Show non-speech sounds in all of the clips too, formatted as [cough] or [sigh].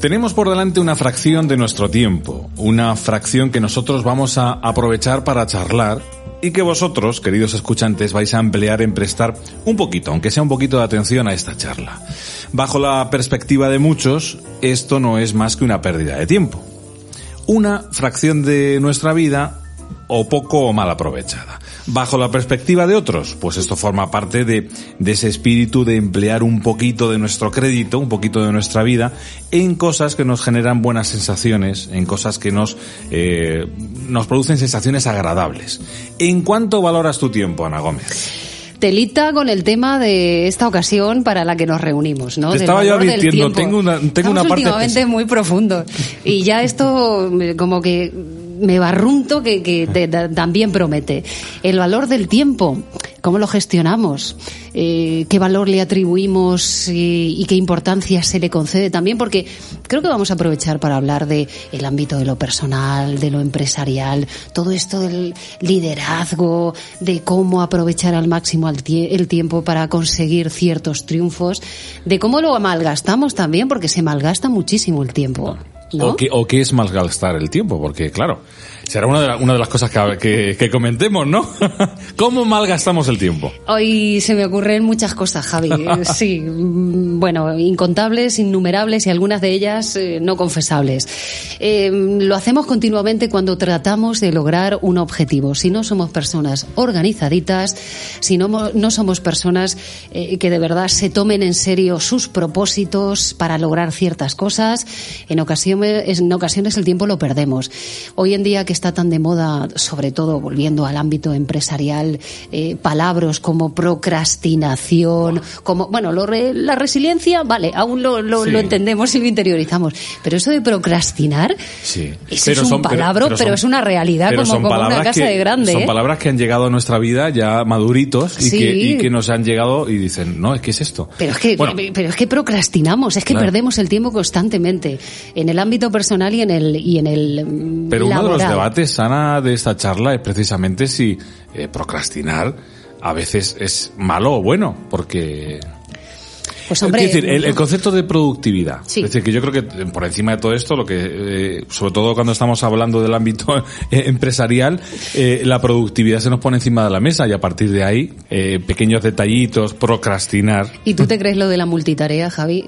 Tenemos por delante una fracción de nuestro tiempo, una fracción que nosotros vamos a aprovechar para charlar y que vosotros, queridos escuchantes, vais a emplear en prestar un poquito, aunque sea un poquito de atención a esta charla. Bajo la perspectiva de muchos, esto no es más que una pérdida de tiempo. Una fracción de nuestra vida o poco o mal aprovechada. Bajo la perspectiva de otros, pues esto forma parte de, de, ese espíritu de emplear un poquito de nuestro crédito, un poquito de nuestra vida, en cosas que nos generan buenas sensaciones, en cosas que nos, eh, nos producen sensaciones agradables. ¿En cuánto valoras tu tiempo, Ana Gómez? telita con el tema de esta ocasión para la que nos reunimos, ¿no? Te estaba yo advirtiendo, tengo una, tengo una parte... últimamente muy profundo. Y ya esto como que me barrunto que, que te, también promete. El valor del tiempo, cómo lo gestionamos, eh, qué valor le atribuimos y, y, qué importancia se le concede también, porque creo que vamos a aprovechar para hablar de el ámbito de lo personal, de lo empresarial, todo esto del liderazgo, de cómo aprovechar al máximo el, el tiempo para conseguir ciertos triunfos, de cómo lo malgastamos también, porque se malgasta muchísimo el tiempo. O, qué, o qué es malgastar el tiempo, porque claro, será una de, la, una de las cosas que, que, que comentemos, ¿no? [laughs] ¿Cómo malgastamos el tiempo? Hoy se me ocurren muchas cosas, Javi. [laughs] Sí, bueno, incontables, innumerables y algunas de ellas eh, no confesables. Eh, lo hacemos continuamente cuando tratamos de lograr un objetivo. Si no somos personas organizaditas, si no, no somos personas eh, que de verdad se tomen en serio sus propósitos para lograr ciertas cosas, en ocasiones, en ocasiones el tiempo lo perdemos. Hoy en día que está tan de moda, sobre todo volviendo al ámbito empresarial, eh, palabras como procrastinación, como, bueno, lo re, la resiliencia, vale, aún lo, lo, sí. lo, entendemos y lo interiorizamos, pero eso de procrastinar, sí. eso pero es un son, palabra, pero, pero, pero, es una realidad como, como una casa que, de grande. Son ¿eh? palabras que han llegado a nuestra vida ya maduritos y, Sí. que, y que nos han llegado y dicen, no, ¿qué es esto? Pero es que, Bueno. pero es que procrastinamos, es que Claro. perdemos el tiempo constantemente en el ámbito personal y en el y en el mm, Pero uno de los laboral. Debates, Ana, de esta charla es precisamente si eh, procrastinar a veces es malo o bueno, porque... Pues hombre, es decir, el, el concepto de productividad. Sí. Es decir, que yo creo que por encima de todo esto, lo que, eh, sobre todo cuando estamos hablando del ámbito eh, [laughs] empresarial, eh, la productividad se nos pone encima de la mesa y a partir de ahí, pequeños detallitos, procrastinar. ¿Y tú te crees lo de la multitarea, Javi?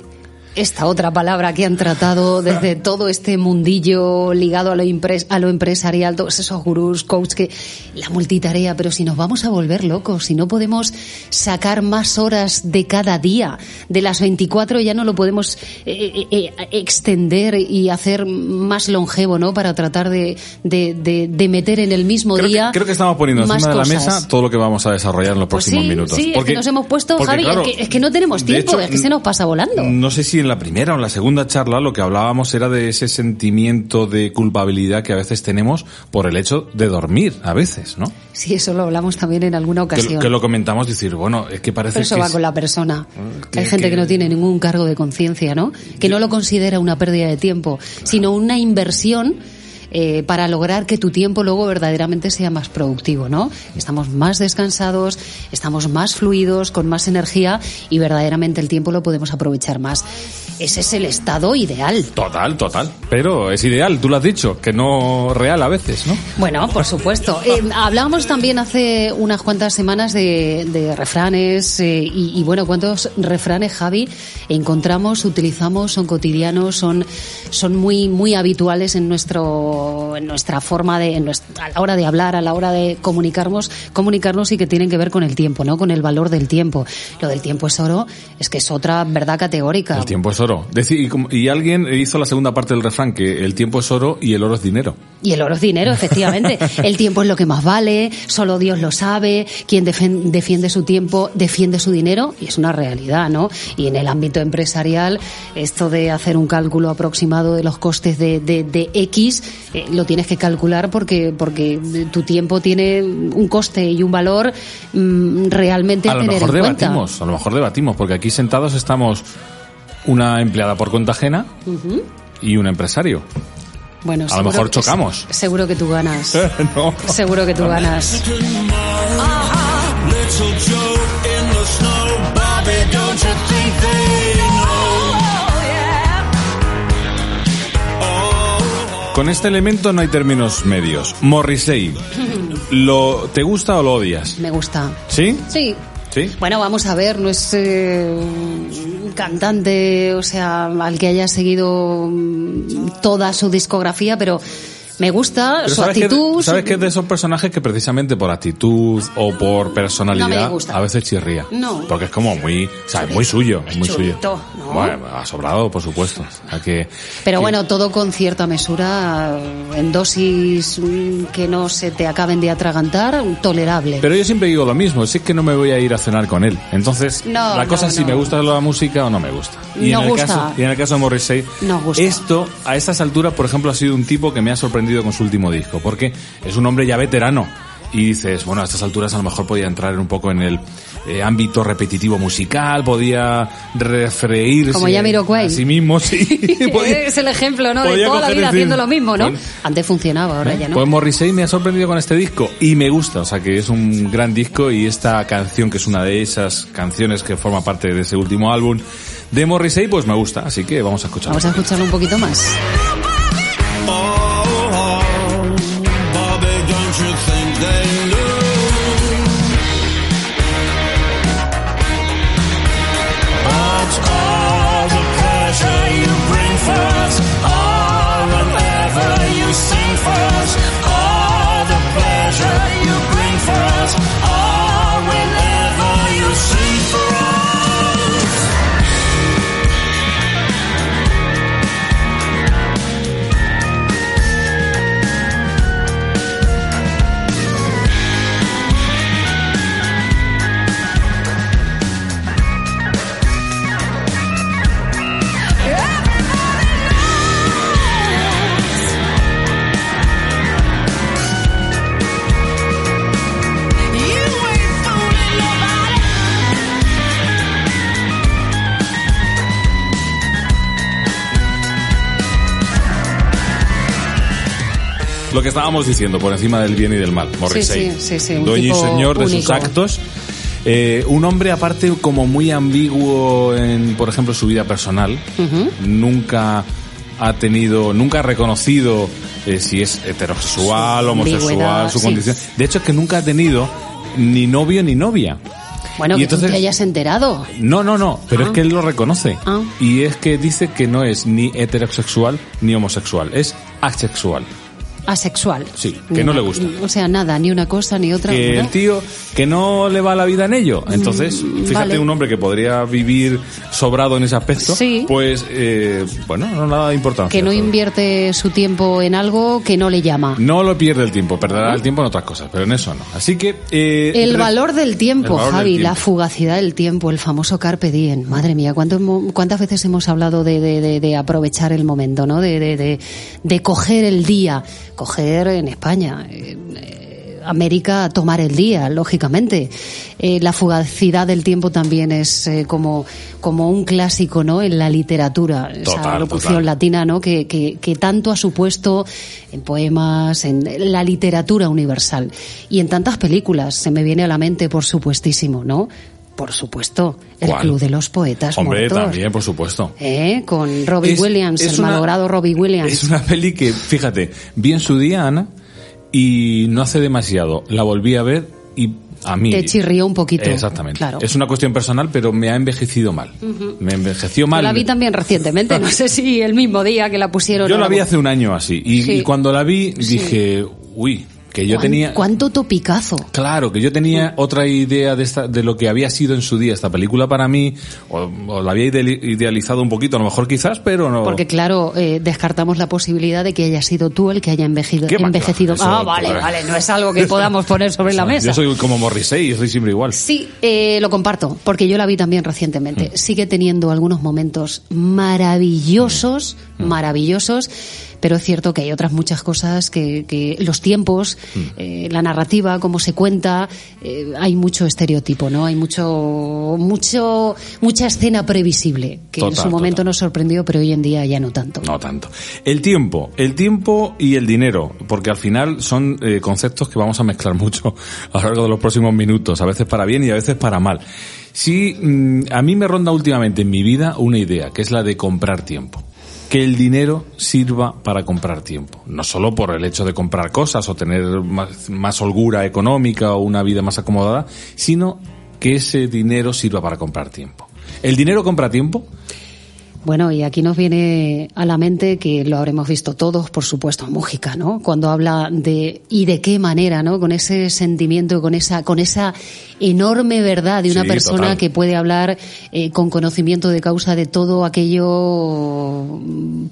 Esta otra palabra que han tratado desde todo este mundillo ligado a lo, impres a lo empresarial, todos esos gurús, coach, que la multitarea, pero si nos vamos a volver locos, si no podemos sacar más horas de cada día, de las 24 ya no lo podemos eh, eh, extender y hacer más longevo, ¿no? Para tratar de, de, de, de meter en el mismo creo día. Que, creo que estamos poniendo más encima de la mesa todo lo que vamos a desarrollar en los Pues próximos sí, minutos. Sí, es que nos hemos puesto, porque, Javi, claro, es, que, es que no tenemos tiempo, hecho, es que se nos pasa volando. No sé si en la primera o en la segunda charla lo que hablábamos era de ese sentimiento de culpabilidad que a veces tenemos por el hecho de dormir, a veces, ¿no? Sí, eso lo hablamos también en alguna ocasión. que lo comentamos, decir, bueno, es que parece Pero eso que va es- con la persona. que- Hay gente que- que no tiene ningún cargo de conciencia, ¿no? Que no lo considera una pérdida de tiempo, sino una inversión eh, para lograr que tu tiempo luego verdaderamente sea más productivo, ¿no? Estamos más descansados, estamos más fluidos, con más energía y verdaderamente el tiempo lo podemos aprovechar más. Ese es el estado ideal. Total, total. Pero es ideal, tú lo has dicho, que no real a veces, ¿no? Bueno, por supuesto. Eh, hablábamos también hace unas cuantas semanas de, de refranes eh, y, y, bueno, ¿cuántos refranes, Javi, encontramos, utilizamos, son cotidianos, son, son muy, muy habituales en nuestro, en nuestra forma de, en nuestra, a la hora de hablar, a la hora de comunicarnos, comunicarnos y que tienen que ver con el tiempo, ¿no? Con el valor del tiempo. Lo del tiempo es oro, es que es otra verdad categórica. El tiempo es oro. Deci- y, alguien hizo la segunda parte del refrán, que el tiempo es oro y el oro es dinero. Y el oro es dinero, [laughs] efectivamente. El tiempo es lo que más vale, solo Dios lo sabe, quien defiende su tiempo defiende su dinero y es una realidad, ¿no? Y en el ámbito empresarial, esto de hacer un cálculo aproximado de los costes de, de, de X, eh, lo tienes que calcular porque, porque tu tiempo tiene un coste y un valor mm, realmente a, A lo tener mejor en cuenta. debatimos, a lo mejor debatimos, porque aquí sentados estamos una empleada por cuenta ajena y un empresario. Bueno, a lo mejor chocamos. Seguro que tú ganas. [laughs] no. Seguro que tú ganas. Con este elemento no hay términos medios. Morrissey, [laughs] ¿lo, ¿te gusta o lo odias? Me gusta. ¿Sí? Sí. ¿Sí? Bueno, vamos a ver, no es eh, un cantante, o sea, al que haya seguido mm, toda su discografía, pero me gusta Pero su ¿sabes que- actitud. ¿Sabes su- que es de esos personajes que precisamente por actitud o por personalidad No a veces chirría? No. Porque es como muy, o sea, es muy suyo, es muy Chulito, suyo. ¿no? Bueno, ha sobrado, por supuesto. O sea que, Pero que- bueno, todo con cierta mesura, en dosis que no se te acaben de atragantar, tolerable. Pero yo siempre digo lo mismo, si es que no me voy a ir a cenar con él. Entonces, No, la cosa es si me gusta la música o no me gusta. Y, en el gusta. Caso, y en el caso de Morrissey, gusta. esto, a estas alturas, por ejemplo, ha sido un tipo que me ha sorprendido con su último disco, porque es un hombre ya veterano. Y dices, bueno, a estas alturas a lo mejor podía entrar un poco en el eh, ámbito repetitivo musical, podía refreírse Como Jamiroquai. a sí mismo, sí. [laughs] [laughs] Podía- es el ejemplo, ¿no? De toda la vida haciendo lo mismo, ¿no? bueno, Antes funcionaba, ahora ya no. pues Morrissey me ha sorprendido con este disco y me gusta, o sea que es un gran disco y esta canción que es una de esas canciones que forma parte de ese último álbum de Morrissey pues me gusta, así que vamos a escucharlo. Vamos a escucharlo un poquito más. Lo que estábamos diciendo, por encima del bien y del mal, Morrissey. Sí, sí, sí, un Dueño y señor de sus único. actos. Eh, un hombre aparte como muy ambiguo en, por ejemplo, su vida personal. Nunca ha tenido, nunca ha reconocido eh, si es heterosexual, homosexual, su condición. De hecho, es que nunca ha tenido ni novio ni novia. Bueno, Y que entonces- tú te hayas enterado. No, no, no, pero Ah. es que él lo reconoce. Ah. Y es que dice que no es ni heterosexual ni homosexual, es asexual. Asexual. Sí, que Ni no una- le gusta. O sea, nada, ni una cosa ni otra. que el tío que no le va la vida en ello. Entonces, fíjate, vale. un hombre que podría vivir sobrado en ese aspecto, Sí. pues, eh, bueno, no nada de importancia. Que no invierte su tiempo en algo que no le llama. No lo pierde el tiempo, perderá el tiempo en otras cosas, pero en eso no. Así que... eh, El valor del tiempo, valor del Javi, la fugacidad del tiempo, el famoso carpe diem. Madre mía, ¿cuánto hemo- ¿cuántas veces hemos hablado de, de- de- de aprovechar el momento, ¿no? De coger el día, coger en España. eh, América tomar el día, lógicamente. Eh, la fugacidad del tiempo también es eh, como, como un clásico, ¿no? En la literatura, esa Total, locución total. latina, ¿no? Que, que, que tanto ha supuesto en poemas, en la literatura universal y en tantas películas. Se me viene a la mente, por supuestísimo, ¿no? Por supuesto, el ¿Cuál? Club de los Poetas Hombre, Muertos. también, por supuesto. ¿Eh? Con Robbie Es- Williams, es el una- malogrado Robbie Williams. Es una peli que, fíjate, vi en su día, Ana, y no hace demasiado. La volví a ver y a mí... Te chirrió un poquito. Exactamente. Claro. Es una cuestión personal, pero me ha envejecido mal. Me envejeció Yo mal. la vi también recientemente, no sé si el mismo día que la pusieron. Yo la vi algo. hace un año así. Y, Sí. y cuando la vi dije, uy, que yo ¿Cuán- tenía... ¿Cuánto topicazo? Claro, que yo tenía otra idea de, esta, de lo que había sido en su día esta película para mí, o, o la había ide- idealizado un poquito, a lo mejor quizás, pero no. Porque claro, eh, descartamos la posibilidad de que haya sido tú el que haya envejecido. ¿Qué va? envejecido. Eso, ah, vale, claro. vale, no es algo que podamos poner sobre la mesa. Yo soy como Morrissey, yo soy siempre igual. Sí, eh, lo comparto, porque yo la vi también recientemente. Mm. Sigue teniendo algunos momentos maravillosos, Mm. maravillosos, pero es cierto que hay otras muchas cosas que, que los tiempos, Mm. eh, la narrativa, cómo se cuenta, eh, hay mucho estereotipo, ¿no? Hay mucho, mucho, mucha escena previsible que en su momento total. nos sorprendió, pero hoy en día ya no tanto. No tanto. El tiempo, el tiempo y el dinero, porque al final son eh, conceptos que vamos a mezclar [laughs] mucho a lo largo de los próximos minutos, a veces para bien y a veces para mal. Sí, mm, a mí me ronda últimamente en mi vida una idea, que es la de comprar tiempo. Que el dinero sirva para comprar tiempo. No solo por el hecho de comprar cosas o tener más, más holgura económica o una vida más acomodada, sino que ese dinero sirva para comprar tiempo. ¿El dinero compra tiempo? Bueno, y aquí nos viene a la mente que lo habremos visto todos, por supuesto, Mújica, ¿no? Cuando habla de y de qué manera, ¿no? Con ese sentimiento, con esa, con esa enorme verdad de una Sí, persona total. que puede hablar eh, con conocimiento de causa de todo aquello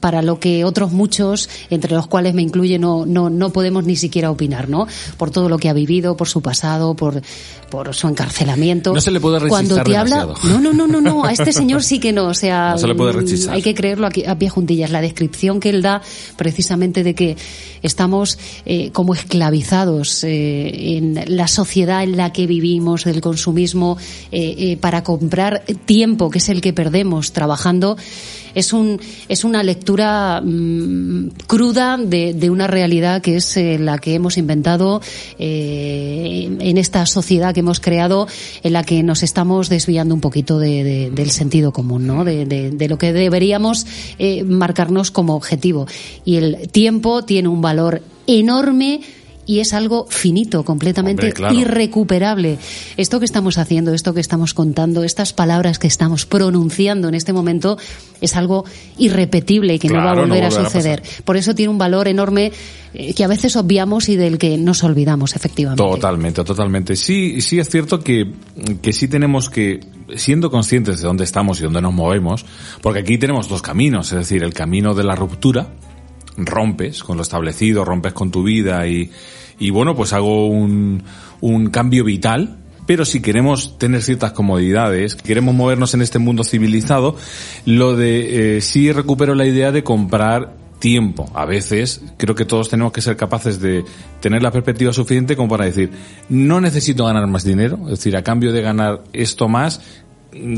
para lo que otros muchos, entre los cuales me incluye, no, no, no podemos ni siquiera opinar, ¿no? Por todo lo que ha vivido, por su pasado, por, por su encarcelamiento. No se le puede rechistar Cuando te habla, demasiado. no, no, no, no, no, a este [laughs] señor sí que no, o sea, No se le puede mm, hay que creerlo aquí, a pie juntillas. La descripción que él da precisamente de que estamos eh, como esclavizados eh, en la sociedad en la que vivimos, del consumismo, eh, para comprar tiempo, que es el que perdemos trabajando, es un es una lectura mm, cruda de, de una realidad que es la que hemos inventado en esta sociedad que hemos creado en la que nos estamos desviando un poquito de- de- del sentido común no de lo que deberíamos eh, marcarnos como objetivo. Y el tiempo tiene un valor enorme y es algo finito, completamente Hombre, claro. irrecuperable. Esto que estamos haciendo, esto que estamos contando, estas palabras que estamos pronunciando en este momento es algo irrepetible y que no va a no volver a suceder. Por eso tiene un valor enorme eh, que a veces obviamos y del que nos olvidamos, efectivamente. Totalmente, totalmente. Sí, sí es cierto que, que sí tenemos que, siendo conscientes de dónde estamos y dónde nos movemos, porque aquí tenemos dos caminos, es decir, el camino de la ruptura, rompes con lo establecido, rompes con tu vida y, y bueno, pues hago un, un cambio vital. Pero si queremos tener ciertas comodidades, queremos movernos en este mundo civilizado, lo de eh, sí recupero la idea de comprar tiempo. A veces creo que todos tenemos que ser capaces de tener la perspectiva suficiente como para decir, no necesito ganar más dinero, es decir, a cambio de ganar esto más,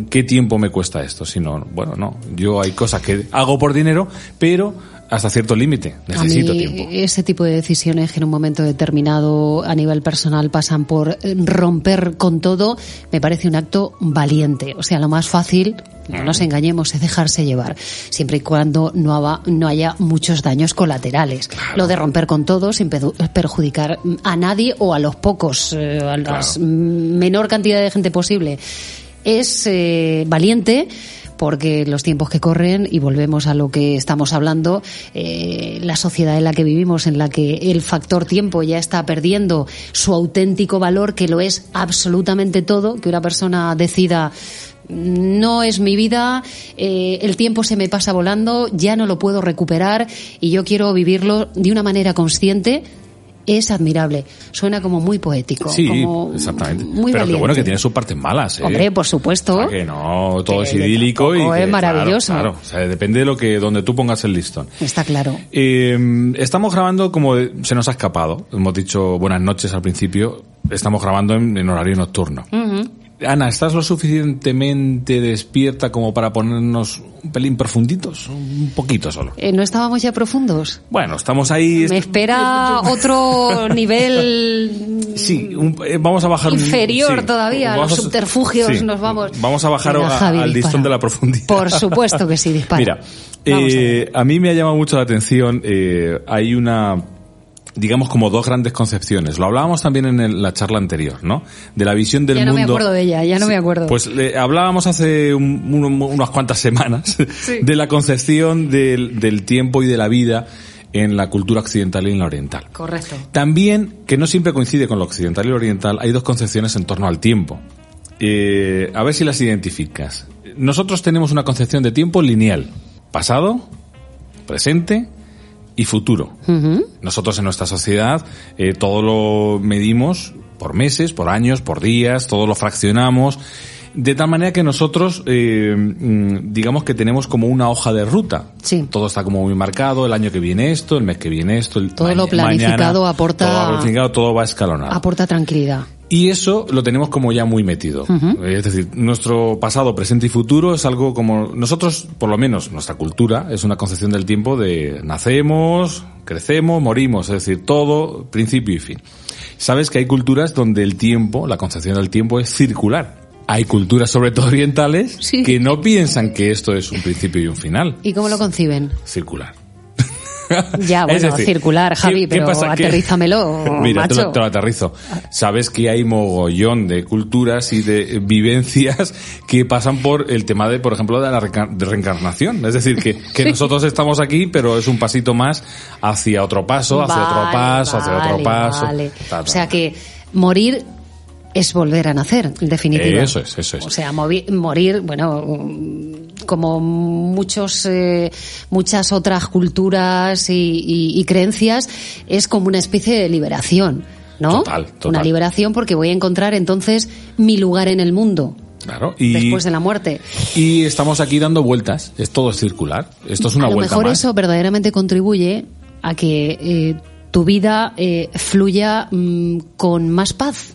¿qué tiempo me cuesta esto? Si no, bueno, no, yo hay cosas que hago por dinero, pero hasta cierto límite, necesito a mí, tiempo. Ese tipo de decisiones que en un momento determinado a nivel personal pasan por eh, romper con todo, me parece un acto valiente. O sea, lo más fácil, no nos engañemos, es dejarse llevar, siempre y cuando no, haba- no haya muchos daños colaterales. Lo de romper con todo sin perjudicar a nadie o a los pocos, eh, a la Claro. menor cantidad de gente posible. Es eh, valiente porque los tiempos que corren, y volvemos a lo que estamos hablando, eh, la sociedad en la que vivimos, en la que el factor tiempo ya está perdiendo su auténtico valor, que lo es absolutamente todo, que una persona decida no es mi vida, eh, el tiempo se me pasa volando, ya no lo puedo recuperar y yo quiero vivirlo de una manera consciente, es admirable. Suena como muy poético. Sí, como exactamente. Muy Pero que bueno que tiene sus partes malas, ¿eh? Hombre, por supuesto. O sea, que no, todo Que es idílico y que, es maravilloso. Claro, claro. O sea, depende de lo que, donde tú pongas el listón. Está claro. Eh, estamos grabando como se nos ha escapado. Hemos dicho buenas noches al principio. Estamos grabando en, en horario nocturno. Ana, ¿estás lo suficientemente despierta como para ponernos un pelín profunditos? Un poquito solo. Eh, ¿No estábamos ya profundos? Bueno, estamos ahí. Me espera [laughs] otro nivel Sí, un- eh, vamos a bajar inferior sí. todavía. Los a- subterfugios sí. nos vamos. Vamos a bajar Venga, a- Javi, al dispara. listón de la profundidad. Por supuesto que sí, dispara. [laughs] Mira, eh, a mí me ha llamado mucho la atención, eh, hay una, digamos como dos grandes concepciones. Lo hablábamos también en el- la charla anterior, ¿no? De la visión del Ya no mundo. me acuerdo de ella, ya no me acuerdo. Pues le- hablábamos hace un- un- unas cuantas semanas [laughs] de la concepción del, del tiempo y de la vida en la cultura occidental y en la oriental. Correcto. También, que no siempre coincide con lo occidental y lo oriental, hay dos concepciones en torno al tiempo. Eh, a ver si las identificas. Nosotros tenemos una concepción de tiempo lineal. Pasado, presente y futuro. Nosotros en nuestra sociedad eh, todo lo medimos por meses, por años, por días, todo lo fraccionamos De tal manera que nosotros, eh, mm, digamos que tenemos como una hoja de ruta. Sí. Todo está como muy marcado, el año que viene esto, el mes que viene esto. El Todo lo planificado aporta- Todo lo planificado, todo va escalonado. Aporta tranquilidad. Y eso lo tenemos como ya muy metido. Es decir, nuestro pasado, presente y futuro es algo como nosotros, por lo menos nuestra cultura, es una concepción del tiempo de nacemos, crecemos, morimos, es decir, todo, principio y fin. Sabes que hay culturas donde el tiempo, la concepción del tiempo es circular. Hay culturas, sobre todo orientales, Sí. que no piensan que esto es un principio y un final. ¿Y cómo lo conciben? Circular. [laughs] Ya, Es bueno, decir, circular, ¿qué- Javi, qué pero aterrízamelo, [laughs] Mira, te macho. lo, te lo aterrizo. Sabes que hay mogollón de culturas y de vivencias que pasan por el tema de, por ejemplo, de la de reencarnación. Es decir, que, que nosotros estamos aquí, pero es un pasito más hacia otro paso, hacia otro Vale, paso, hacia otro paso. vale. Ta, ta, O sea que morir es volver a nacer, en definitiva. Eso es, eso es. O sea, morir, bueno, mm, como muchos, eh, muchas otras culturas y, y- y creencias, es como una especie de liberación, ¿no? Total, total. Una liberación porque voy a encontrar entonces mi lugar en el mundo Claro. Y, después de la muerte. y estamos aquí dando vueltas. Es todo circular. Esto es una a lo vuelta mejor más. eso verdaderamente contribuye a que eh, tu vida eh, fluya mm, con más paz.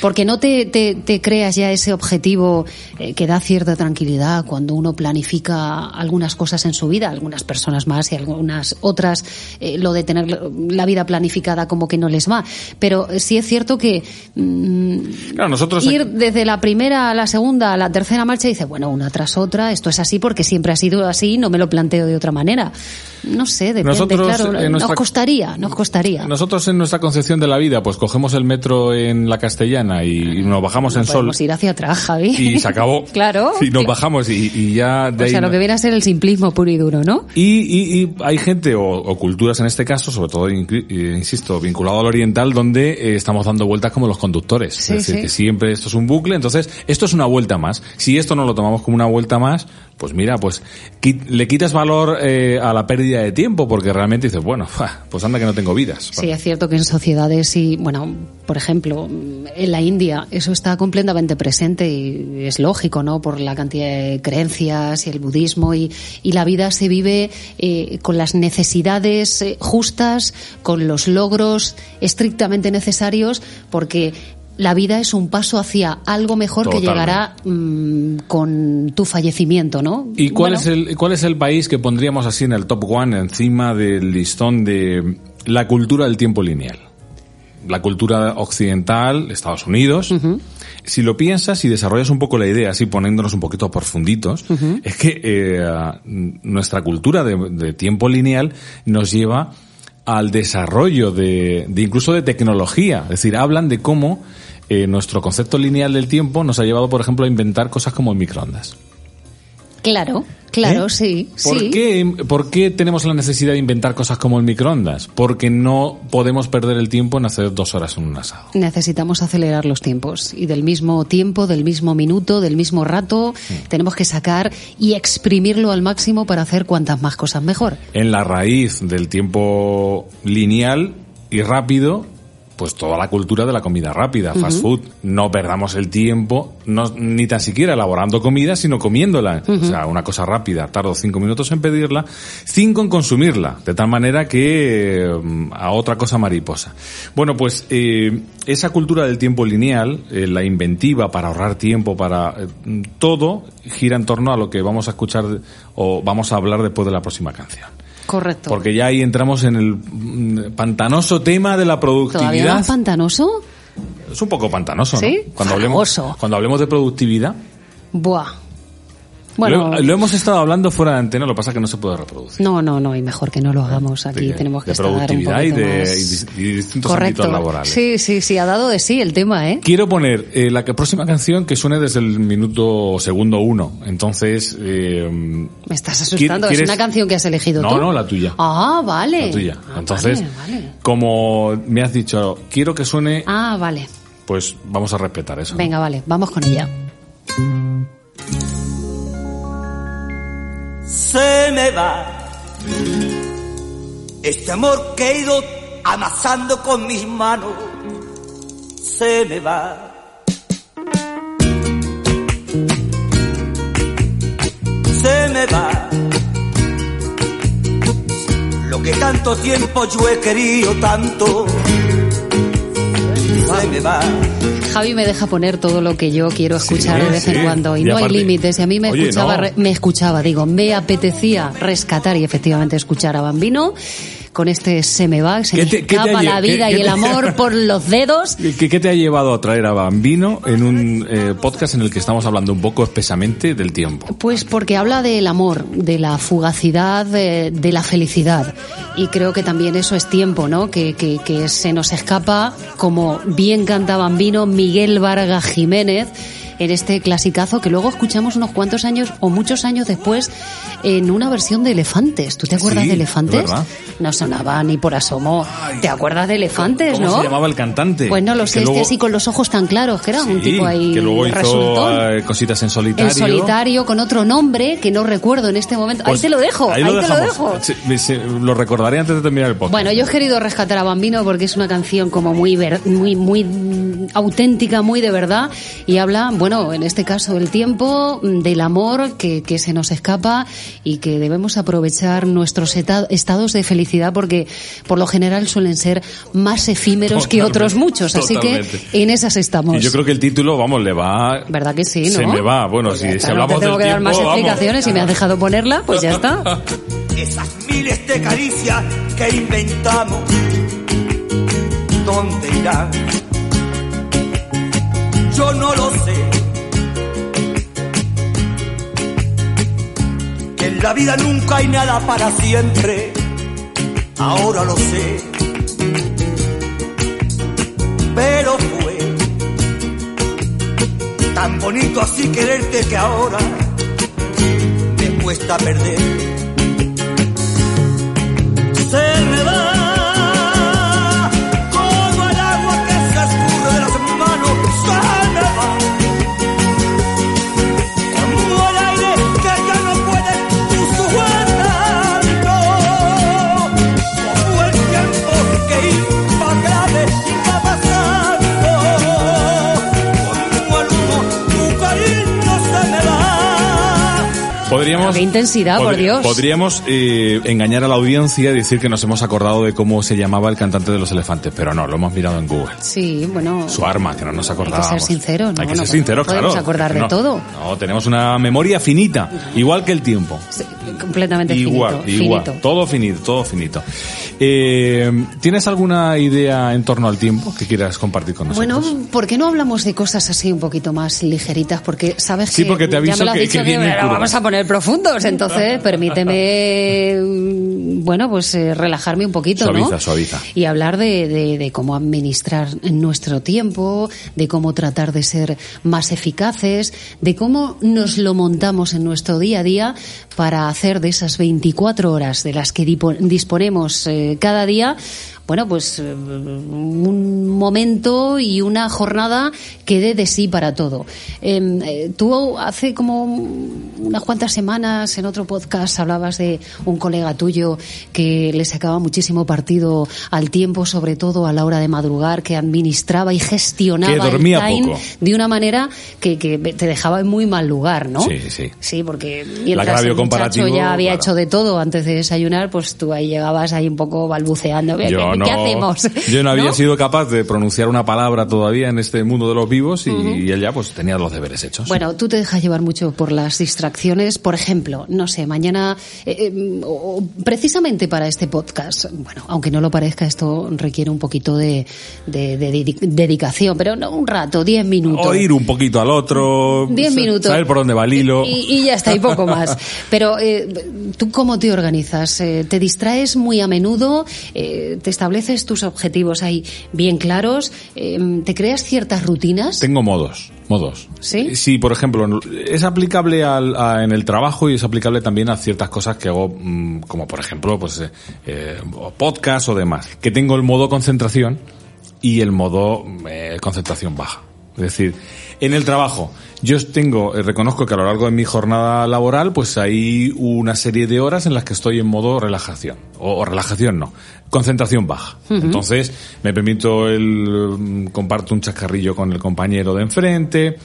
Porque no te, te, te creas ya ese objetivo eh, que da cierta tranquilidad cuando uno planifica algunas cosas en su vida, algunas personas más y algunas otras, eh, lo de tener la vida planificada como que no les va. Pero sí es cierto que mm, Claro, nosotros ir desde la primera a la segunda a la tercera marcha y dice, bueno, una tras otra, esto es así porque siempre ha sido así, no me lo planteo de otra manera. No sé, depende, Nosotros, claro, en nos costaría, nos costaría. Nosotros en nuestra concepción de la vida, pues cogemos el metro en la Castellana y nos bajamos en Sol. Ir hacia atrás, Javi. y se acabó. [laughs] claro. Y nos bajamos y, y ya de O ahí sea, lo que viene a ser el simplismo puro y duro, ¿no? y, y- y hay gente o, o culturas en este caso, sobre todo, eh, insisto, vinculado al oriental, donde eh, estamos dando vueltas como los conductores. Sí, es decir, sí. que siempre esto es un bucle, entonces esto es una vuelta más. Si esto no lo tomamos como una vuelta más, pues mira, pues le quitas valor eh, a la pérdida de tiempo, porque realmente dices, bueno, [laughs] pues anda que no tengo vidas. Sí, es cierto que en sociedades y, bueno, por ejemplo, en la India eso está completamente presente y es lógico, ¿no? Por la cantidad de creencias y el budismo y, y la vida se vive eh, con las necesidades eh, justas, con los logros estrictamente necesarios, porque la vida es un paso hacia algo mejor que llegará mm, con tu fallecimiento, ¿no? ¿Y cuál, Bueno, es el, cuál es el país que pondríamos así en el top one, encima del listón de la cultura del tiempo lineal? La cultura occidental, Estados Unidos. Si lo piensas y desarrollas un poco la idea, así poniéndonos un poquito profunditos, es que eh, nuestra cultura de, de tiempo lineal nos lleva al desarrollo de, de incluso de tecnología. Es decir, hablan de cómo eh, nuestro concepto lineal del tiempo nos ha llevado, por ejemplo, a inventar cosas como el microondas. Claro, claro, ¿Eh? sí. ¿Por, sí. qué, ¿Por qué tenemos la necesidad de inventar cosas como el microondas? Porque no podemos perder el tiempo en hacer dos horas en un asado. Necesitamos acelerar los tiempos y del mismo tiempo, del mismo minuto, del mismo rato, tenemos que sacar y exprimirlo al máximo para hacer cuantas más cosas mejor. En la raíz del tiempo lineal y rápido, pues toda la cultura de la comida rápida, fast food. No perdamos el tiempo, no, ni tan siquiera elaborando comida, sino comiéndola. O sea, una cosa rápida, tardo cinco minutos en pedirla, cinco en consumirla, de tal manera que eh, a otra cosa mariposa. Bueno, pues eh, esa cultura del tiempo lineal, eh, la inventiva para ahorrar tiempo, para eh, todo, gira en torno a lo que vamos a escuchar o vamos a hablar después de la próxima canción. Correcto. Porque ya ahí entramos en el mm, pantanoso tema de la ¿Todavía no productividad. es pantanoso? Es un poco pantanoso, ¿no? ¿Sí? Cuando hablemos, cuando hablemos de productividad. Buah. Bueno, lo, lo hemos estado hablando fuera de antena, lo que pasa es que no se puede reproducir. no, no, no, y mejor que no lo hagamos aquí. De- tenemos que de estar un productividad y de, más- y y distintos Correcto. ámbitos laborales. Sí, sí, sí, ha dado de sí el tema, ¿eh? Quiero poner eh, la que- próxima canción que suene desde el minuto segundo uno. Entonces, eh, Me estás asustando. ¿Quieres- ¿Es una canción que has elegido No, tú? no, la tuya. Ah, vale. la tuya. Ah, Entonces, vale, vale. como me has dicho, quiero que suene, Ah, vale. pues vamos a respetar eso. ¿no? Venga, vale, vamos con ella se me va. Este amor que he ido amasando con mis manos se me va. Se me va. Lo que tanto tiempo yo he querido tanto se me va. Javi me deja poner todo lo que yo quiero escuchar Sí, de vez sí. en cuando y, Y no hay límites. Y a mí me Oye, escuchaba, no. me escuchaba, digo, me apetecía rescatar y efectivamente escuchar a Bambino con este se me va, se ¿Qué me te- escapa la vida qué y el amor [laughs] por los dedos. ¿Qué, qué te ha llevado a traer a Bambino en un eh, podcast en el que estamos hablando un poco espesamente del tiempo? Pues porque habla del amor, de la fugacidad, de, de la felicidad. Y creo que también eso es tiempo, ¿no? Que, que, que se nos escapa, como bien canta Bambino, Miguel Vargas Jiménez, en este clasicazo que luego escuchamos unos cuantos años o muchos años después en una versión de Elefantes. ¿Tú te acuerdas Sí, de es Elefantes? No sonaba ni por asomo. ¿Te acuerdas de Elefantes, ¿Cómo no? se llamaba el cantante? Pues no lo sé, luego- que así con los ojos tan claros, que era un tipo ahí que luego hizo eh, cositas en solitario. En solitario, con otro nombre que no recuerdo en este momento. Pues ahí te lo dejo, ahí, ahí lo te lo dejo. Sí, lo recordaré antes de terminar el podcast. Bueno, yo he querido rescatar a Bambino porque es una canción como muy ver- muy muy auténtica, muy de verdad y habla, bueno, en este caso del tiempo, mm, del amor que, que se nos escapa y que debemos aprovechar nuestros estados de felicidad porque por lo general suelen ser más efímeros que Totalmente, otros muchos, así que totalmente. en esas estamos. Y yo creo que el título, vamos, le va... ¿Verdad que sí, no? Se me va. Bueno, Pues si, ya si está, hablamos no te tengo del que dar tiempo, más vamos. explicaciones y me has dejado ponerla, pues ya está. [laughs] Esas miles de caricias que inventamos, ¿dónde irán? Yo no lo sé. La vida nunca hay nada para siempre, ahora lo sé. Pero fue tan bonito así quererte que ahora me cuesta perder. Podríamos, Qué intensidad, por Dios. Podríamos eh, engañar a la audiencia y decir que nos hemos acordado de cómo se llamaba el cantante de los elefantes, pero no, lo hemos mirado en Google. Sí, bueno. Su arma, que no nos Hay que acordábamos. ser sinceros, ¿no? Hay que No ser podemos claro. acordar de No, todo. No, tenemos una memoria finita, igual que el tiempo. Sí, completamente Igual, finito. igual. finito. Todo finito, todo finito. Eh, ¿Tienes alguna idea en torno al tiempo que quieras compartir con nosotros? Bueno, ¿por qué no hablamos de cosas así un poquito más ligeritas? Porque sabes Sí, que porque te ya aviso me lo has que- dicho que vamos a poner profundos, entonces [laughs] permíteme, mm, bueno, pues eh, relajarme un poquito, Suaviza, ¿no? suaviza. Y hablar de, de- de cómo administrar nuestro tiempo, de cómo tratar de ser más eficaces, de cómo nos lo montamos en nuestro día a día para hacer de esas 24 horas de las que disponemos eh, cada día bueno, pues eh, un momento y una jornada que dé de sí para todo. Eh, eh, tú hace como unas cuantas semanas en otro podcast hablabas de un colega tuyo que le sacaba muchísimo partido al tiempo, sobre todo a la hora de madrugar, que administraba y gestionaba Que dormía el time poco. de una manera que, que te dejaba en muy mal lugar, ¿no? Sí, sí. Sí, porque mientras el comparativo, ya había claro. hecho de todo antes de desayunar, pues tú ahí llegabas ahí un poco balbuceando. ¿Qué, Yo qué- no, qué hacemos? Yo no había ¿No? sido capaz de pronunciar una palabra todavía en este mundo de los vivos y, y él ya pues tenía los deberes hechos. Bueno, tú te dejas llevar mucho por las distracciones. Por ejemplo, no sé, mañana, eh, eh, o- precisamente para este podcast, bueno, aunque no lo parezca, esto requiere un poquito de, de- de dedi- dedicación, pero no un rato, diez minutos. o ir un poquito al otro, Diez sa- minutos. saber por dónde va el hilo. Y, y ya está, y poco más. [laughs] Pero, eh, ¿tú cómo te organizas? ¿Te distraes muy a menudo? ¿Te estableces tus objetivos ahí bien claros? Eh, ¿Te creas ciertas rutinas? Tengo modos, modos. ¿Sí? Sí, por ejemplo, es aplicable al- a- en el trabajo y es aplicable también a ciertas cosas que hago, mm, como por ejemplo, pues, eh, eh, podcast o demás. Que tengo el modo concentración y el modo eh, concentración baja. Es decir, en el trabajo, yo tengo, eh, reconozco que a lo largo de mi jornada laboral, pues hay una serie de horas en las que estoy en modo relajación. O, o relajación no, concentración baja. Entonces, me permito el, mm, comparto un chascarrillo con el compañero de enfrente,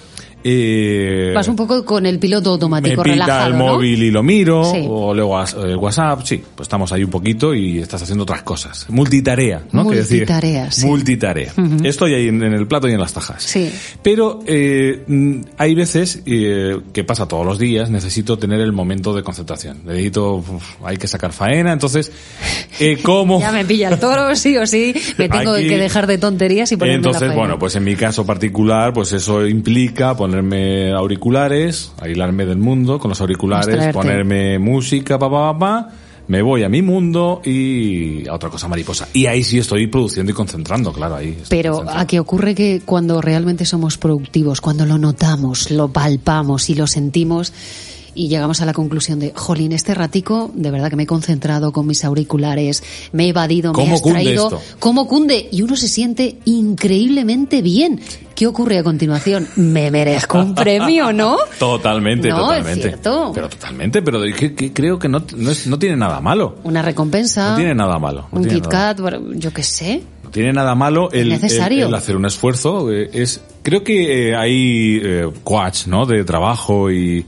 Eh, Vas un poco con el piloto me automático pita relajado, el ¿no? móvil y lo miro, Sí. o luego el WhatsApp, sí, pues estamos ahí un poquito y estás haciendo otras cosas. Multitarea, ¿no? Decir, Multitarea. Multitarea. Estoy ahí en, en el plato y en las tajas. Sí. Pero eh, mm, hay veces eh, que pasa todos los días, necesito tener el momento de concentración. Necesito, uf, hay que sacar faena, entonces, eh, [laughs] ¿cómo? Ya me pilla el toro, sí o sí. Me tengo Aquí- que dejar de tonterías y ponerme la Entonces, faena. bueno, pues en mi caso particular, pues eso implica ponerme auriculares, aislarme del mundo con los auriculares, ponerme música, pa, pa, pa, pa, me voy a mi mundo y a otra cosa mariposa. Y ahí sí estoy produciendo y concentrando, claro, ahí. Pero a qué ocurre que cuando realmente somos productivos, cuando lo notamos, lo palpamos y lo sentimos y llegamos a la conclusión de, jolín, este ratico, de verdad que me he concentrado con mis auriculares, me he evadido, me he ¿Cómo cunde esto? ¿cómo cunde? Y uno se siente increíblemente bien. ¿Qué ocurre a continuación? Me merezco un premio, ¿no? [laughs] Totalmente, No, es totalmente. cierto. Pero totalmente, pero que, que creo que no, no, es- no tiene nada malo. Una recompensa. No tiene nada malo. un Kit Kat, bueno, yo qué sé. No tiene nada malo el, Es necesario. el- el hacer un esfuerzo. eh, es Creo que eh, hay eh, coach, ¿no? De trabajo y,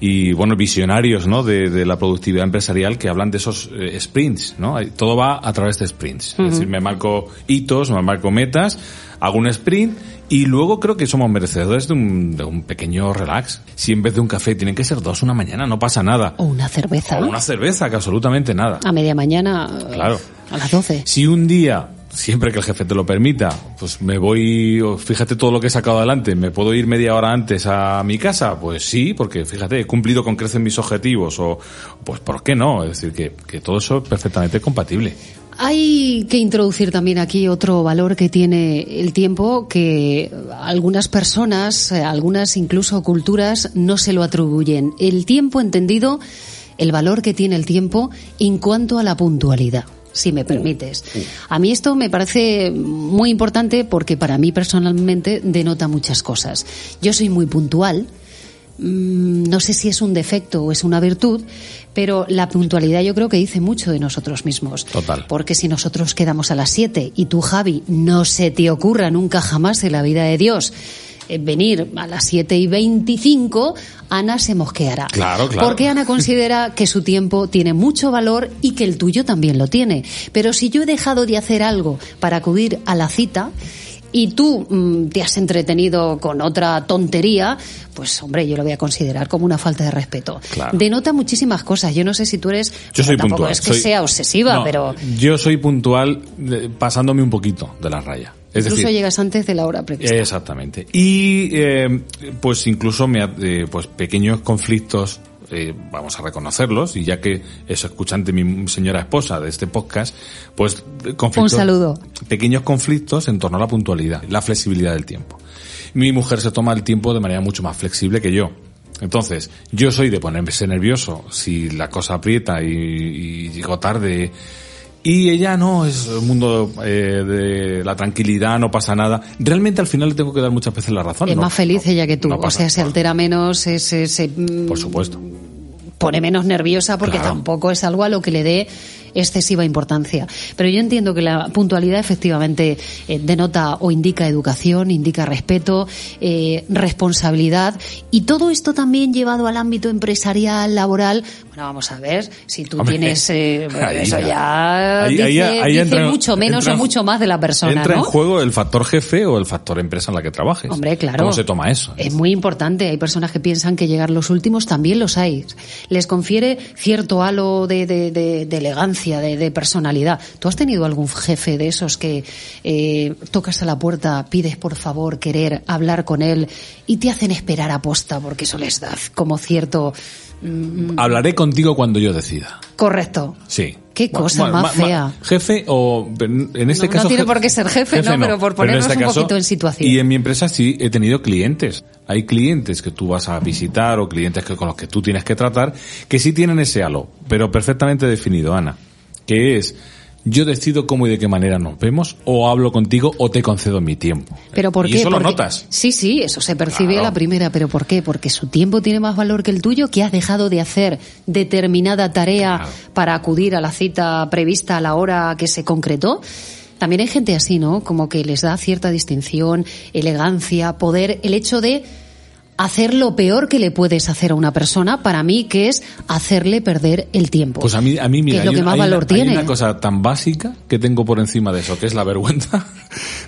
y bueno, visionarios, ¿no? De, de la productividad empresarial que hablan de esos eh, sprints, ¿no? Todo va a través de sprints. Es decir, me marco hitos, me marco metas, hago un sprint y luego creo que somos merecedores de un, de un pequeño relax. Si en vez de un café tienen que ser dos una mañana, no pasa nada. O una cerveza. O una cerveza, que absolutamente nada. A media mañana. Claro. A las 12. Si un día, siempre que el jefe te lo permita, pues me voy, fíjate todo lo que he sacado adelante, ¿me puedo ir media hora antes a mi casa? Pues sí, porque fíjate, he cumplido con creces mis objetivos, o pues ¿por qué no? Es decir, que, que todo eso es perfectamente compatible. Hay que introducir también aquí otro valor que tiene el tiempo que algunas personas, eh, algunas incluso culturas no se lo atribuyen. El tiempo entendido, el valor que tiene el tiempo en cuanto a la puntualidad. Si me permites. A mí esto me parece muy importante porque para mí personalmente denota muchas cosas. Yo soy muy puntual, Mm, no sé si es un defecto o es una virtud, pero la puntualidad yo creo que dice mucho de nosotros mismos. Total. Porque si nosotros quedamos a las 7 y tú, Javi, no se te ocurra nunca jamás en la vida de Dios venir a las 7 y 25, Ana se mosqueará. Claro, claro. Porque Ana considera que su tiempo tiene mucho valor y que el tuyo también lo tiene. Pero si yo he dejado de hacer algo para acudir a la cita, y tú mm, te has entretenido con otra tontería, pues hombre, yo lo voy a considerar como una falta de respeto. Claro. Denota muchísimas cosas. Yo no sé si tú eres. Yo soy tampoco puntual. es que soy- sea obsesiva, No, pero Yo soy puntual eh, pasándome un poquito de la raya. Es incluso decir, llegas antes de la hora prevista. Exactamente. Y eh, pues incluso me, eh, pues pequeños conflictos, eh, vamos a reconocerlos, y ya que es escuchante mi señora esposa de este podcast, pues eh, conflictos, Un saludo. pequeños conflictos en torno a la puntualidad, la flexibilidad del tiempo. Mi mujer se toma el tiempo de manera mucho más flexible que yo. Entonces, yo soy de ponerme nervioso si la cosa aprieta y, y llego tarde. Y ella no, es el mundo eh, de la tranquilidad, no pasa nada. Realmente al final le tengo que dar muchas veces la razón. es ¿no? más feliz No, ella que tú. no o sea, se altera menos, se, se, mm, Por supuesto. pone menos nerviosa porque Claro. tampoco es algo a lo que le dé excesiva importancia. Pero yo entiendo que la puntualidad efectivamente eh, denota o indica educación, indica respeto, eh, responsabilidad y todo esto también llevado al ámbito empresarial, laboral. Bueno, vamos a ver, si tú Hombre, tienes eh, [laughs] ahí eso ya. Ahí- dice, ahí- dice entra- mucho menos entra o mucho más de la persona, Entra ¿no? en juego el factor jefe o el factor empresa en la que trabajes. Hombre, claro. ¿Cómo se toma eso? Es muy importante. Hay personas que piensan que llegar los últimos también los hay. Les confiere cierto halo de, de- de- de elegancia, de, de personalidad. ¿Tú has tenido algún jefe de esos que eh, tocas a la puerta, pides por favor querer hablar con él y te hacen esperar a posta porque eso les da como cierto mm, Hablaré contigo cuando yo decida. correcto? Sí. Qué cosa más fea. jefe o en este No- no caso tiene por qué ser jefe, ¿no? Pero por Pero en este ponernos un poquito en situación. Y en mi empresa sí he tenido clientes. Hay clientes que tú vas a visitar o clientes que con los que tú tienes que tratar que sí tienen ese halo, pero perfectamente definido, Ana, que es yo decido cómo y de qué manera nos vemos o hablo contigo o te concedo mi tiempo. ¿Pero por y qué? eso lo Porque- notas. Sí, sí, eso se percibe Claro. a la primera, pero ¿por qué? Porque su tiempo tiene más valor que el tuyo, que has dejado de hacer determinada tarea Claro. para acudir a la cita prevista a la hora que se concretó. También hay gente así, ¿no? Como que les da cierta distinción, elegancia, poder, el hecho de hacer lo peor que le puedes hacer a una persona, para mí, que es hacerle perder el tiempo. Pues a mí, a mí mira, que es lo que más valor una, hay tiene. una cosa tan básica que tengo por encima de eso, que es la [laughs] vergüenza.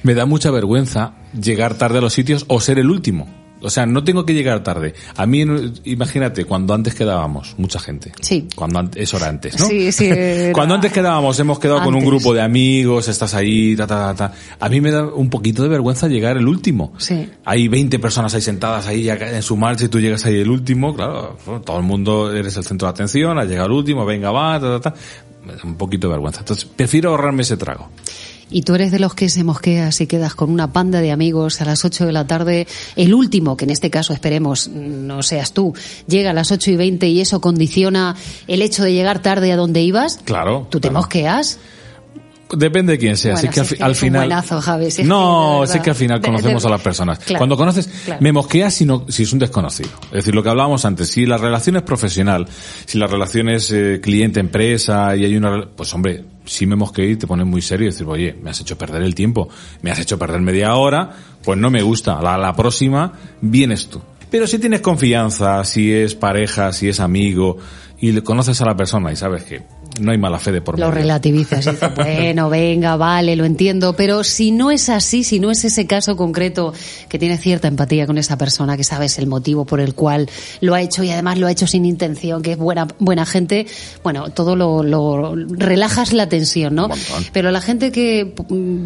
Me da mucha vergüenza llegar tarde a los sitios o ser el último. O sea, no tengo que llegar tarde. A mí, imagínate, cuando antes quedábamos, mucha gente. Sí. Cuando an- eso era antes, ¿no? Sí, sí, Cuando antes quedábamos, hemos quedado con un Antes. grupo de amigos, estás ahí, ta, ta, ta, ta. A mí me da un poquito de vergüenza llegar el último. Sí. Hay 20 personas ahí sentadas ahí ya en su marcha y tú llegas ahí el último, claro, todo el mundo eres el centro de atención, has llegado el último, venga, va, ta, ta, ta. Me da un poquito de vergüenza. Entonces, prefiero ahorrarme ese trago. Y tú eres de los que se mosqueas y quedas con una panda de amigos a las 8 de la tarde. El último, que en este caso esperemos no seas tú, llega a las 8 y 20 y eso condiciona el hecho de llegar tarde a donde ibas. Claro. ¿Tú te claro. mosqueas? Depende de quién sea. Bueno, Así que al, que un final. buenazo, Javi, si es no, que al final conocemos de- a las personas. Claro, Cuando conoces, claro. me mosqueas si, no, si es un desconocido. Es decir, lo que hablábamos antes, si la relación es profesional, si la relación es eh, cliente-empresa y hay una. Pues hombre, si me mosqueé y te pones muy serio y decir, oye, me has hecho perder el tiempo, me has hecho perder media hora, pues no me gusta. La, la próxima vienes tú. Pero si tienes confianza, si es pareja, si es amigo, y le conoces a la persona y sabes que no hay mala fe de por Lo medio. relativizas y dices, [laughs] bueno, venga, vale, lo entiendo, pero si no es así, si no es ese caso concreto que tiene cierta empatía con esa persona, que sabes el motivo por el cual lo ha hecho y además lo ha hecho sin intención, que es buena, buena gente, bueno, todo lo, lo relajas la tensión, ¿no? Pero la gente que,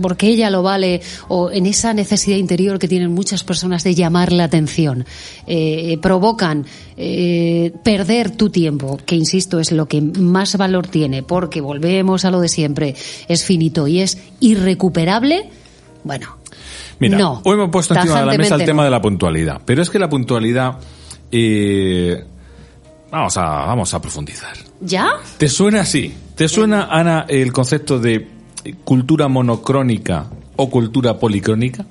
porque ella lo vale, o en esa necesidad interior que tienen muchas personas de llamar la atención, eh, provocan eh, perder tu tiempo, que insisto es lo que más valor tiene, porque volvemos a lo de siempre, es finito y es irrecuperable, bueno, Mira, no, hoy hemos puesto encima de la mesa el tema de la puntualidad, pero es que la puntualidad, eh, vamos a, vamos a profundizar. ¿Ya? ¿Te suena así? ¿Te suena, Ana, el concepto de cultura monocrónica o cultura policrónica?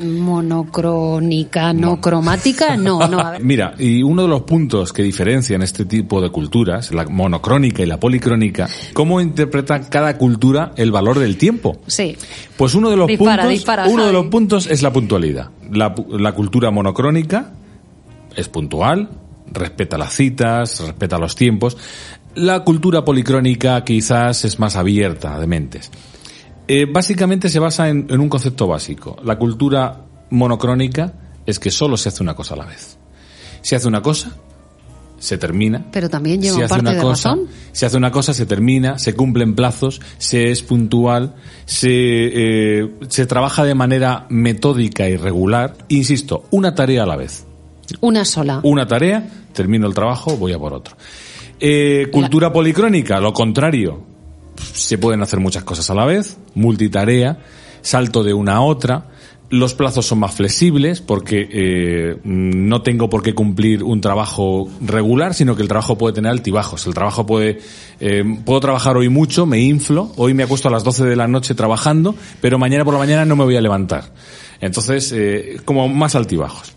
Monocrónica, no cromática, no, no, a [laughs] ver. Mira, y uno de los puntos que diferencian este tipo de culturas, la monocrónica y la policrónica, ¿cómo interpreta cada cultura el valor del tiempo? Sí. Pues uno de los Dispara, puntos, dispara, uno de los puntos es la puntualidad. La, la cultura monocrónica es puntual, respeta las citas, respeta los tiempos. La cultura policrónica quizás es más abierta de mentes. Eh, básicamente se basa en, en un concepto básico. La cultura monocrónica es que solo se hace una cosa a la vez. Se hace una cosa, se termina. Pero también lleva se hace parte una de cosa, razón. se hace una cosa, se termina, se cumplen plazos, se es puntual, se, eh, se trabaja de manera metódica y regular. Insisto, una tarea a la vez. Una sola. Una tarea, termino el trabajo, voy a por otro. Eh, cultura policrónica, lo contrario. Se pueden hacer muchas cosas a la vez, multitarea, salto de una a otra. Los plazos son más flexibles porque eh, no tengo por qué cumplir un trabajo regular, sino que el trabajo puede tener altibajos. El trabajo puede, eh, puedo trabajar hoy mucho, me inflo, hoy me acuesto a las 12 de la noche trabajando, pero mañana por la mañana no me voy a levantar. Entonces, eh, como más altibajos.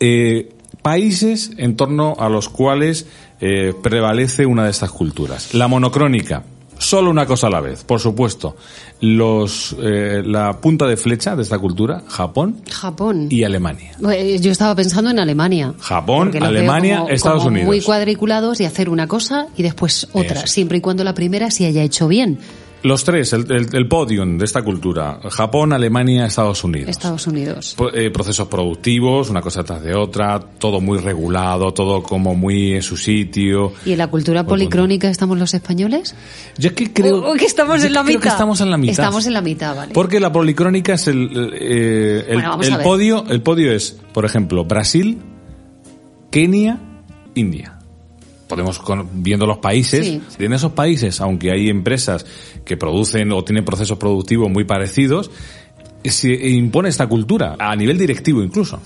Eh, países en torno a los cuales eh, prevalece una de estas culturas. La monocrónica, solo una cosa a la vez, por supuesto. Los, eh, la punta de flecha de esta cultura, Japón Japón. y Alemania. Eh, Yo estaba pensando en Alemania. Japón, Alemania, como- Estados como Unidos. Muy cuadriculados y hacer una cosa y después otra. Eso. Siempre y cuando la primera se haya hecho bien. Los tres, el, el, el podium de esta cultura, Japón, Alemania, Estados Unidos. Estados Unidos. Pro- eh, procesos productivos, una cosa tras de otra, todo muy regulado, todo como muy en su sitio. ¿Y en la cultura Muy policrónica estamos los españoles? Yo es que creo, O- o que estamos en la creo mitad. que estamos en la mitad. Estamos en la mitad, vale. Porque la policrónica es el, eh, el, Bueno, vamos el podio, el podio es, por ejemplo, Brasil, Kenia, India. Podemos, con- viendo los países, Sí. en esos países, aunque hay empresas que producen o tienen procesos productivos muy parecidos, se impone esta cultura, a nivel directivo incluso.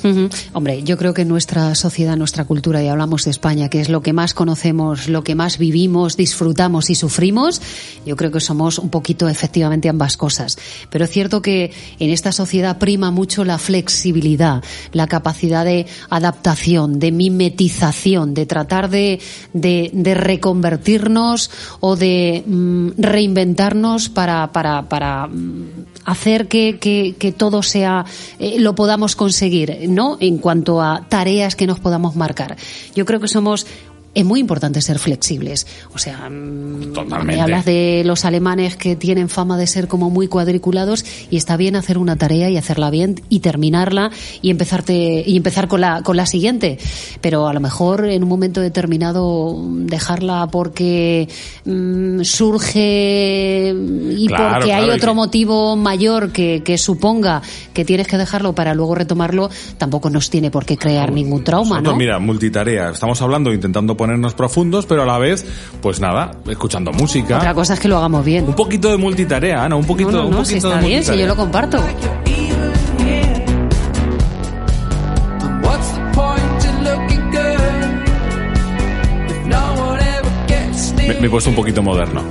Hombre, yo creo que nuestra sociedad, nuestra cultura, y hablamos de España, que es lo que más conocemos, lo que más vivimos, disfrutamos y sufrimos, yo creo que somos un poquito efectivamente ambas cosas. Pero es cierto que en esta sociedad prima mucho la flexibilidad, la capacidad de adaptación, de mimetización, de tratar de, de, de reconvertirnos o de mm, reinventarnos para, para, para mm, hacer que, que, que todo sea, eh, lo podamos conseguir, ¿no? En cuanto a tareas que nos podamos marcar. Yo creo que somos es muy importante ser flexibles. O sea, mm, Totalmente. me hablas de los alemanes que tienen fama de ser como muy cuadriculados y está bien hacer una tarea y hacerla bien y terminarla y empezarte y empezar con la con la siguiente. Pero a lo mejor en un momento determinado mm, dejarla porque mm, surge y Claro, porque hay claro, otro que- motivo mayor que, que suponga que tienes que dejarlo para luego retomarlo, tampoco nos tiene por qué crear ningún trauma, Nosotros, ¿no? mira, multitarea. Estamos hablando, intentando ponernos profundos, pero a la vez, pues nada, escuchando música. Otra cosa es que lo hagamos bien. Un poquito de multitarea, Ana, un poquito, no, no, un no, poquito si está de bien, si yo lo comparto. No Me, me he puesto un poquito moderno.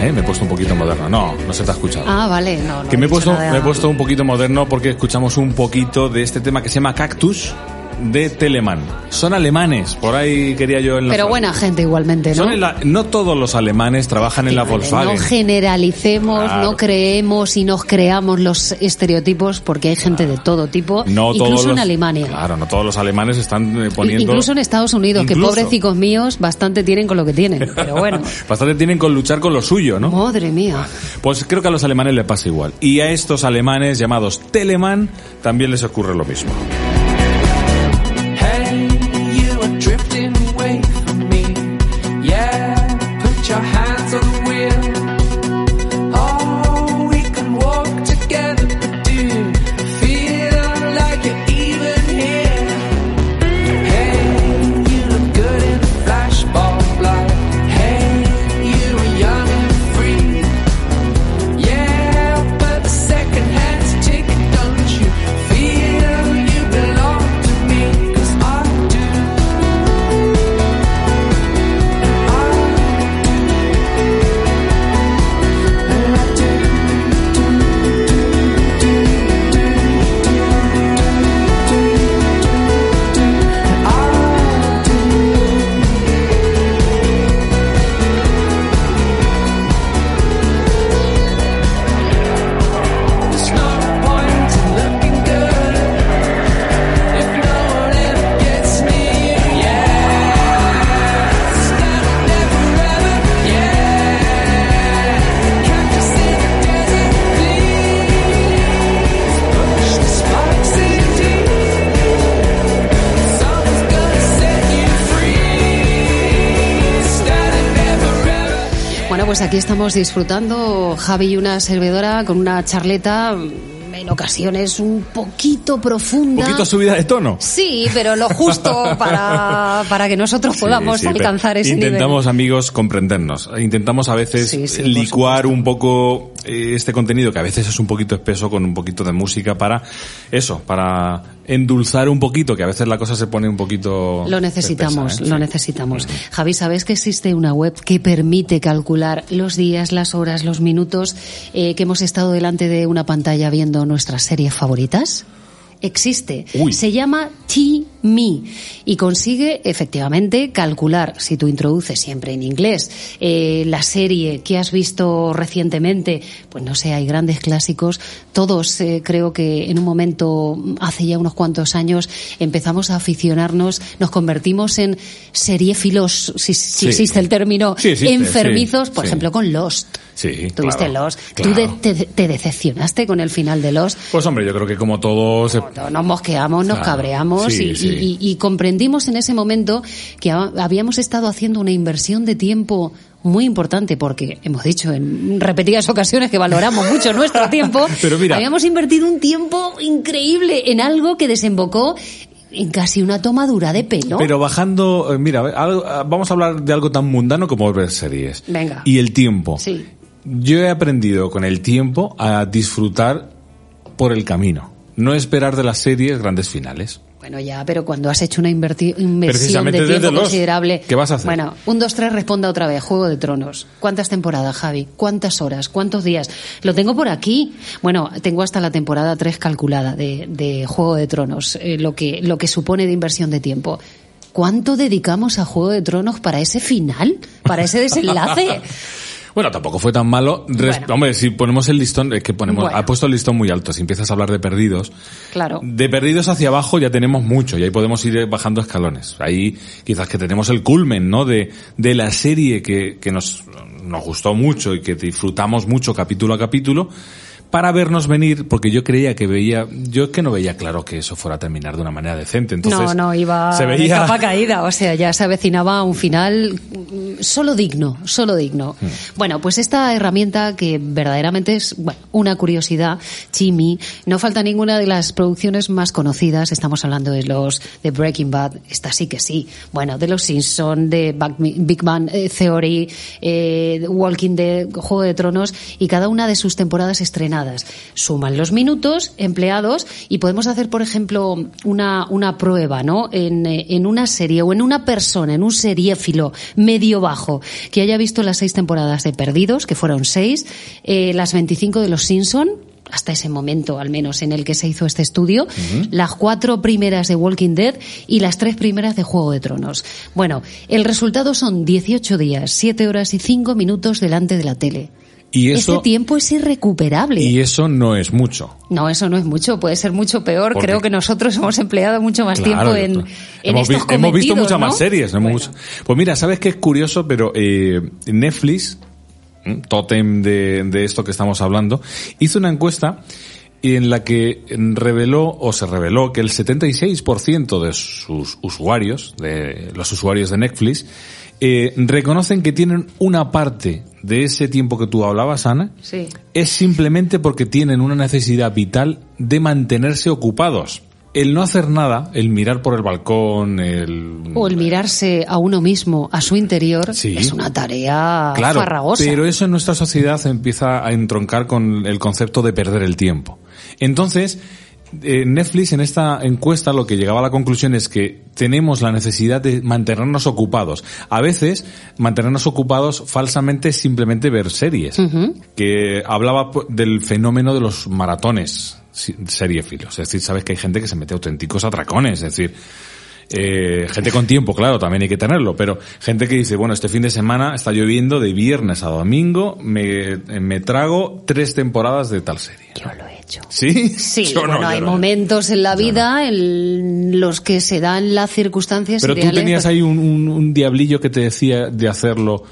¿eh? Me he puesto un poquito moderno. No, no se te ha escuchado. Ah, vale, no, no que me he, puesto, nada. me he puesto un poquito moderno porque escuchamos un poquito de este tema que se llama Cactus de Telemann. Son alemanes, por ahí quería yo en Pero buena gente igualmente, ¿no? Son en la- no todos los alemanes trabajan en la Vale, Volkswagen. No generalicemos, Claro. no creemos y nos creamos los estereotipos porque hay gente de todo tipo, No incluso todos en los- Alemania. Claro, no todos los alemanes están eh, poniendo. Incluso en Estados Unidos, que pobrecicos míos bastante tienen con lo que tienen. [laughs] Pero bueno, Bastante tienen con luchar con lo suyo, ¿no? madre mía. Pues creo que a los alemanes les pasa igual. Y a estos alemanes llamados Telemann también les ocurre lo mismo. Estamos disfrutando, Javi y una servidora, con una charleta en ocasiones un poquito Un profunda. poquito subida de tono. Sí, pero lo justo para, [laughs] para que nosotros podamos Sí, sí, alcanzar ese Intentamos, amigos, comprendernos. Intentamos a veces Sí, licuar un poco este contenido, que a veces es un poquito espeso, con un poquito de música para eso, para endulzar un poquito, que a veces la cosa se pone un poquito... Lo necesitamos, espesa, ¿eh? lo Sí. necesitamos. Javi, ¿sabes que existe una web que permite calcular los días, las horas, los minutos eh, que hemos estado delante de una pantalla viendo nuestras series favoritas? Existe. Uy. Se llama T-Me y consigue efectivamente calcular, si tú introduces siempre en inglés, eh, la serie que has visto recientemente, pues no sé, hay grandes clásicos. Todos eh, creo que en un momento, hace ya unos cuantos años, empezamos a aficionarnos, nos convertimos en seriefilos, si, si Sí. existe el término, Sí, existe, enfermizos, sí, por ejemplo, con Lost. Sí, Tuviste claro, Lost. claro. ¿Tú de- te, te decepcionaste con el final de Lost? Pues hombre, yo creo que como todos... No, Nos mosqueamos, nos Claro, cabreamos sí, y, sí. y- y comprendimos en ese momento que ha- habíamos estado haciendo una inversión de tiempo muy importante porque hemos dicho en repetidas ocasiones que valoramos mucho nuestro [laughs] tiempo. Pero mira- habíamos invertido un tiempo increíble en algo que desembocó en casi una tomadura de pelo. Pero bajando, eh, mira, vamos a hablar de algo tan mundano como ver series. Venga. Y el tiempo. Sí. Yo he aprendido con el tiempo a disfrutar por el camino. No esperar de las series grandes finales. Bueno, ya, pero cuando has hecho una inversión Precisamente de desde tiempo los- considerable. ¿qué vas a hacer? Bueno, un, dos, tres, responda otra vez. Juego de Tronos. ¿Cuántas temporadas, Javi? ¿Cuántas horas? ¿Cuántos días? Lo tengo por aquí. Bueno, tengo hasta la temporada 3 calculada de, de Juego de Tronos, eh, lo, que, lo que supone de inversión de tiempo. ¿Cuánto dedicamos a Juego de Tronos para ese final? ¿Para ese desenlace? [laughs] Bueno, tampoco fue tan malo. Res- Bueno. Hombre, si ponemos el listón, es que ponemos, Bueno. ha puesto el listón muy alto. Si empiezas a hablar de perdidos, Claro. de perdidos hacia abajo ya tenemos mucho y ahí podemos ir bajando escalones. Ahí quizás que tenemos el culmen, ¿no? De, de la serie que, que nos, nos gustó mucho y que disfrutamos mucho capítulo a capítulo para vernos venir, porque yo creía que veía, yo es que no veía claro que eso fuera a terminar de una manera decente. Entonces, no, no, iba se de veía, capa caída, o sea, ya se avecinaba un final solo digno, solo digno. Hmm. Bueno, pues esta herramienta que verdaderamente es bueno, una curiosidad, Chimi, no falta ninguna de las producciones más conocidas, estamos hablando de los de Breaking Bad, esta sí que sí, bueno, de los Simpson, de Big Bang eh, Theory, eh, Walking Dead, Juego de Tronos y cada una de sus temporadas estrenadas. Suman los minutos empleados y podemos hacer, por ejemplo, una, una prueba, ¿no? En, eh, en una serie o en una persona, en un seriéfilo medio bajo que haya visto las seis temporadas de Perdidos, que fueron seis, eh, las 25 de los Simpson, hasta ese momento al menos en el que se hizo este estudio, las cuatro primeras de Walking Dead y las tres primeras de Juego de Tronos. Bueno, el resultado son 18 días, 7 horas y 5 minutos delante de la tele. Y eso, Este tiempo es irrecuperable. y eso no es mucho. No, eso no es mucho, puede ser mucho peor. Porque- Creo que nosotros hemos empleado mucho más Claro, tiempo en, hemos, estos vi- hemos visto muchas ¿no? más series. hemos Bueno. Pues mira, ¿sabes qué es curioso? Pero eh, Netflix, ¿m? tótem de, de esto que estamos hablando, hizo una encuesta en la que reveló o se reveló que el 76% de sus usuarios, de los usuarios de Netflix, eh, reconocen que tienen una parte de ese tiempo que tú hablabas, Ana, Sí. es simplemente porque tienen una necesidad vital de mantenerse ocupados. El no hacer nada, el mirar por el balcón, el... O el mirarse a uno mismo, a su interior, Sí. es una tarea Claro, farragosa. pero eso en nuestra sociedad empieza a entroncar con el concepto de perder el tiempo. Entonces, eh, Netflix en esta encuesta lo que llegaba a la conclusión es que tenemos la necesidad de mantenernos ocupados. A veces, mantenernos ocupados falsamente es simplemente ver series. Que hablaba del fenómeno de los maratones seriefilos. Es decir, sabes que hay gente que se mete auténticos atracones. Es decir, eh, gente con tiempo, claro, también hay que tenerlo, pero gente que dice, bueno, este fin de semana está lloviendo de viernes a domingo, me, me trago tres temporadas de tal serie. Yo lo he hecho. ¿Sí? Sí, Yo no, bueno, yo hay no. momentos en la vida en los que se dan las circunstancias Pero tú ideales, tenías pues- ahí un, un- un diablillo que te decía de hacerlo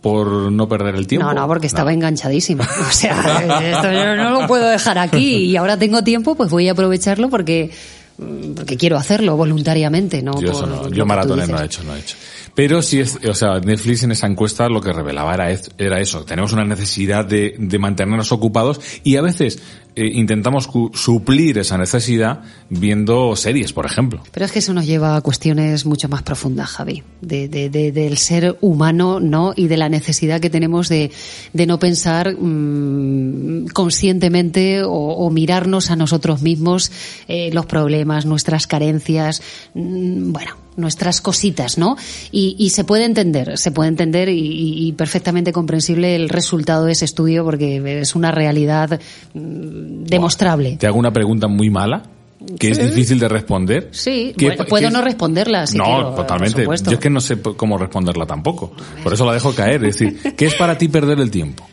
por no perder el tiempo. No, no, porque estaba enganchadísima. [laughs] O sea, esto yo no lo puedo dejar aquí y ahora tengo tiempo, pues voy a aprovecharlo porque porque quiero hacerlo voluntariamente, ¿no? Yo, eso no, yo maratones no he hecho, no he hecho. Pero sí es, o sea, Netflix en esa encuesta lo que revelaba era, era eso. Tenemos una necesidad de, de mantenernos ocupados y a veces eh, intentamos suplir esa necesidad viendo series, por ejemplo. Pero es que eso nos lleva a cuestiones mucho más profundas, Javi, de, de- de- del ser humano, ¿no? Y de la necesidad que tenemos de, no pensar mm, conscientemente o, mirarnos a nosotros mismos eh, los problemas, nuestras carencias, mm, bueno, nuestras cositas, ¿no? Y, se puede entender, se puede entender y perfectamente comprensible el resultado de ese estudio porque es una realidad mm, demostrable. Te hago una pregunta muy mala, que es difícil de responder. Sí, ¿Qué bueno, pa- puedo no responderla si no, quiero, totalmente. Yo es que no sé cómo responderla tampoco. Por eso la dejo caer. Es decir, ¿qué es para ti perder el tiempo?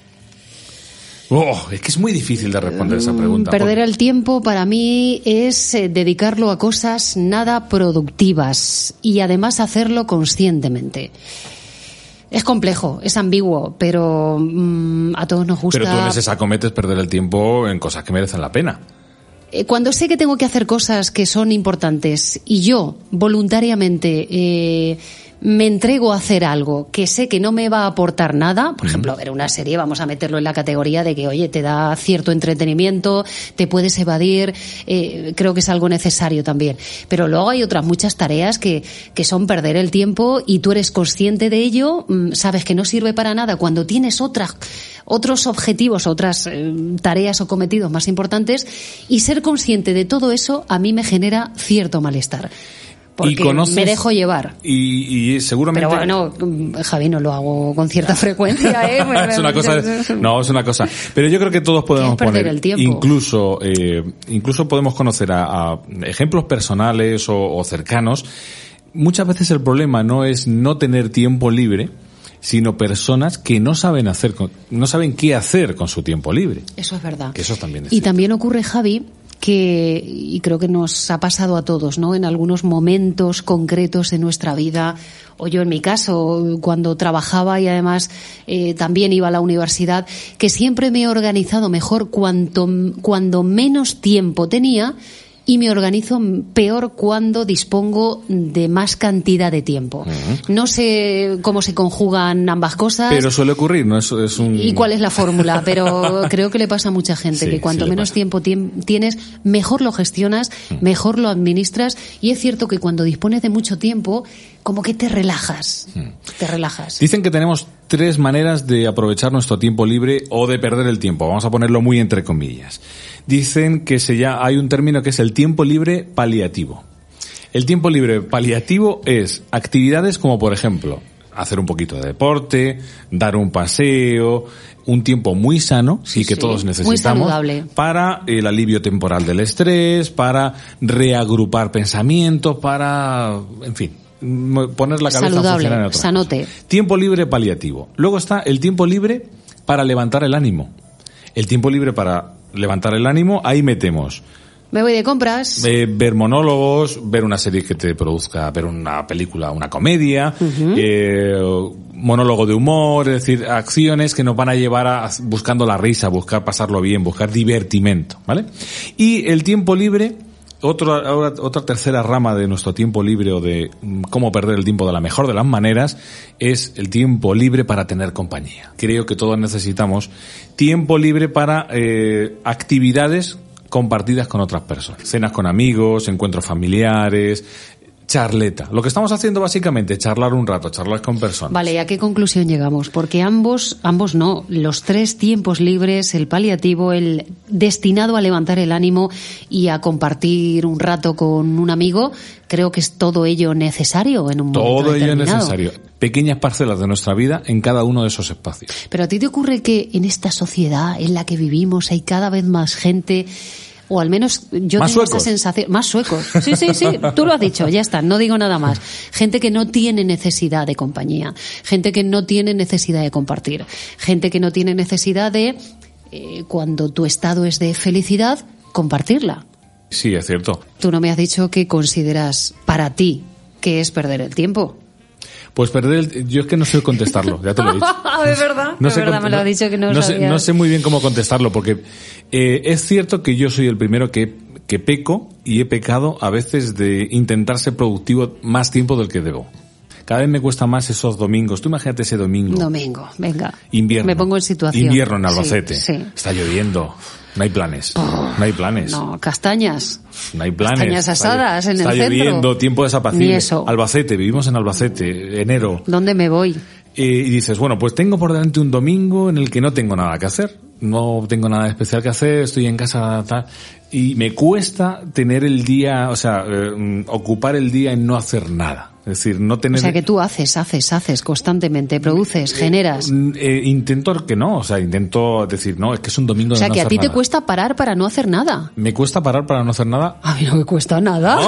Oh, es que es muy difícil de responder esa pregunta. Mm, Perder porque- el tiempo para mí es eh, dedicarlo a cosas nada productivas y además hacerlo conscientemente. Es complejo, es ambiguo, pero mm, a todos nos gusta. Pero tú en ese saco metes perder el tiempo en cosas que merecen la pena. Eh, Cuando sé que tengo que hacer cosas que son importantes y yo voluntariamente eh, me entrego a hacer algo que sé que no me va a aportar nada, por ejemplo, ver una serie, vamos a meterlo en la categoría de que, oye, te da cierto entretenimiento, te puedes evadir, eh, creo que es algo necesario también. Pero luego hay otras muchas tareas que, que son perder el tiempo y tú eres consciente de ello, mm, sabes que no sirve para nada cuando tienes otras otros objetivos, otras eh, tareas o cometidos más importantes y ser consciente de todo eso a mí me genera cierto malestar. Porque conoces- me dejo llevar. Y, y seguramente... Pero bueno, Javi, no lo hago con cierta frecuencia, ¿eh? [laughs] es una cosa, no, es una cosa. Pero yo creo que todos podemos poner, el tiempo. incluso, eh, incluso podemos conocer a, a ejemplos personales o, o cercanos. Muchas veces el problema no es no tener tiempo libre, sino personas que no saben hacer, con- no saben qué hacer con su tiempo libre. Eso es verdad. Que eso también es Y cierto. también ocurre, Javi, que, y creo que nos ha pasado a todos, ¿no? En algunos momentos concretos de nuestra vida, o yo en mi caso, cuando trabajaba y además eh, también iba a la universidad, que siempre me he organizado mejor cuanto, cuando menos tiempo tenía y me organizo peor cuando dispongo de más cantidad de tiempo. No sé cómo se conjugan ambas cosas. Pero suele ocurrir, ¿no? Es, es un... ¿Y cuál es la fórmula? [laughs] Pero creo que le pasa a mucha gente, Sí, que cuanto sí menos tiempo tiem- tienes, mejor lo gestionas, mejor lo administras. Y es cierto que cuando dispones de mucho tiempo, como que te relajas. Te relajas. Dicen que tenemos tres maneras de aprovechar nuestro tiempo libre o de perder el tiempo. Vamos a ponerlo muy entre comillas. Dicen que se ya hay un término que es el tiempo libre paliativo. El tiempo libre paliativo es actividades como por ejemplo hacer un poquito de deporte, dar un paseo, un tiempo muy sano y que sí, todos necesitamos para el alivio temporal del estrés, para reagrupar pensamientos, para, en fin, poner la cabeza a Saludable, funcionar en otra cosa. sanote. Tiempo libre paliativo. Luego está el tiempo libre para levantar el ánimo. El tiempo libre para levantar el ánimo, ahí metemos Me voy de compras. eh, ver monólogos, ver una serie que te produzca, ver una película, una comedia, eh, monólogo de humor, es decir, acciones que nos van a llevar a buscando la risa, buscar pasarlo bien, buscar divertimento, ¿vale? Y el tiempo libre, otra, ahora- otra tercera rama de nuestro tiempo libre o de mm, cómo perder el tiempo de la mejor de las maneras es el tiempo libre para tener compañía. Creo que todos necesitamos tiempo libre para eh, actividades compartidas con otras personas. Cenas con amigos, encuentros familiares, charleta. Lo que estamos haciendo básicamente es charlar un rato, charlar con personas. Vale, ¿y a qué conclusión llegamos? Porque ambos, ambos no, los tres tiempos libres, el paliativo, el destinado a levantar el ánimo y a compartir un rato con un amigo, creo que es todo ello necesario en un momento Todo ello necesario. Pequeñas parcelas de nuestra vida en cada uno de esos espacios. Pero a ti te ocurre que en esta sociedad en la que vivimos hay cada vez más gente o al menos yo Más tengo suecos. esa sensación, más suecos. [laughs] Sí, sí, sí, tú lo has dicho, ya está, no digo nada más. Gente que no tiene necesidad de compañía, gente que no tiene necesidad de compartir, gente que no tiene necesidad de eh, cuando tu estado es de felicidad, compartirla. Sí, es cierto. Tú no me has dicho que consideras para ti que es perder el tiempo. Pues perder el... Yo es que no sé contestarlo, ya te lo he dicho. [laughs] de verdad, No de sé verdad, me lo dicho que no, no sé, no sé muy bien cómo contestarlo porque eh, es cierto que yo soy el primero que, que peco y he pecado a veces de intentar ser productivo más tiempo del que debo. Cada vez me cuesta más esos domingos. Tú imagínate ese domingo. Domingo, venga. Invierno. Me pongo en situación. Invierno en Sí, Albacete. Sí. Está lloviendo. No hay planes. No hay planes. No, castañas. No hay planes. Castañas Está asadas en el Está centro. lloviendo, tiempo desapacible. Ni eso. Albacete, vivimos en Albacete, enero. ¿Dónde me voy? Y dices, bueno, pues tengo por delante un domingo en el que no tengo nada que hacer. No tengo nada especial que hacer, estoy en casa, tal. Y me cuesta tener el día, o sea, eh, mm, ocupar el día en no hacer nada. Es decir, no O tener... sea que tú haces, haces, haces constantemente, produces, generas. Mm, eh, intento que no, o sea, intento decir, no, es que es un domingo O de sea no que a ti te cuesta parar para no hacer nada. Me cuesta parar para no hacer nada. A mí no me cuesta nada.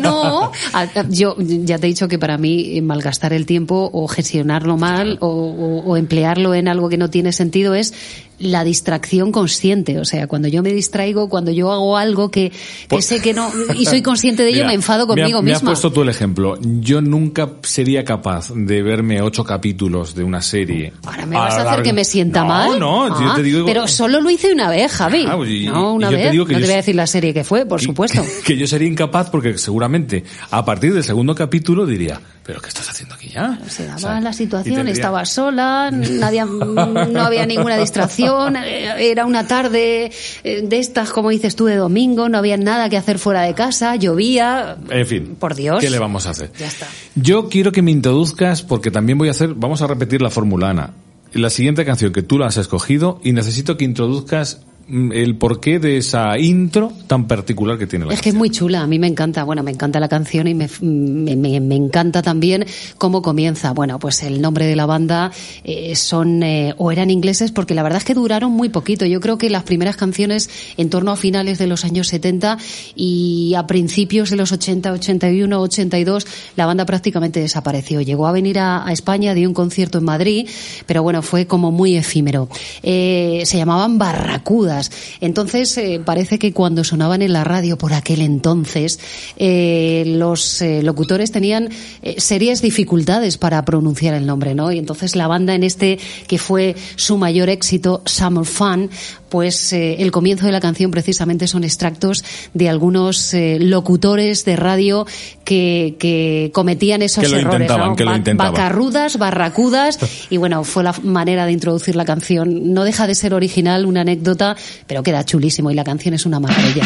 ¿No? [laughs] Yo ya te he dicho que para mí eh, malgastar el tiempo o gestionarlo mal o, o- o emplearlo en algo que no tiene sentido es la distracción consciente. O sea, cuando yo me distraigo, cuando yo hago algo que, que Pues- sé que no y [laughs] soy consciente de ello, Mira, me enfado me ha- conmigo me has misma. puesto tú el ejemplo. Yo nunca sería capaz de verme ocho capítulos de una serie. Ahora me vas a, hacer que me sienta no, mal. No, yo Ah, te digo. Pero solo lo hice una vez, Javi. Ah, pues, y- no, una yo te vez. que no yo te voy a decir la serie que fue, por que- supuesto. [laughs] Que, yo sería incapaz porque seguramente a partir del segundo capítulo diría, ¿pero qué estás haciendo aquí ya? Se daba O sea, la situación, tendría- estaba sola, nadie, no había ninguna [laughs] distracción, eh, era una tarde eh, de estas, como dices tú, de domingo, no había nada que hacer fuera de casa, llovía. En fin. Por Dios. ¿Qué le vamos a hacer? Ya está. Yo quiero que me introduzcas porque también voy a hacer, vamos a repetir la fórmula Ana. La siguiente canción que tú la has escogido y necesito que introduzcas el porqué de esa intro tan particular que tiene la Es que es muy chula, a mí me encanta, bueno, me encanta la canción y me, me, me- me encanta también cómo comienza. Bueno, pues el nombre de la banda eh, son, eh, o eran ingleses, porque la verdad es que duraron muy poquito. Yo creo que las primeras canciones en torno a finales de los años 70 y a principios de los 80, 81, 82, la banda prácticamente desapareció. Llegó a venir a, a España, dio un concierto en Madrid, pero bueno, fue como muy efímero. Eh, se llamaban Barracudas. Entonces, eh, parece que cuando sonaban en la radio por aquel entonces, eh, los eh, locutores tenían serias dificultades para pronunciar el nombre, ¿no? Y entonces la banda en este, que fue su mayor éxito, Summer Fun, pues el comienzo de la canción precisamente son extractos de algunos locutores de radio que, que cometían esos Que lo errores, ¿no? que lo. Bacarrudas, barracudas, [laughs] y bueno, fue la manera de introducir la canción. No deja de ser original, una anécdota, pero queda chulísimo y la canción es una maravilla.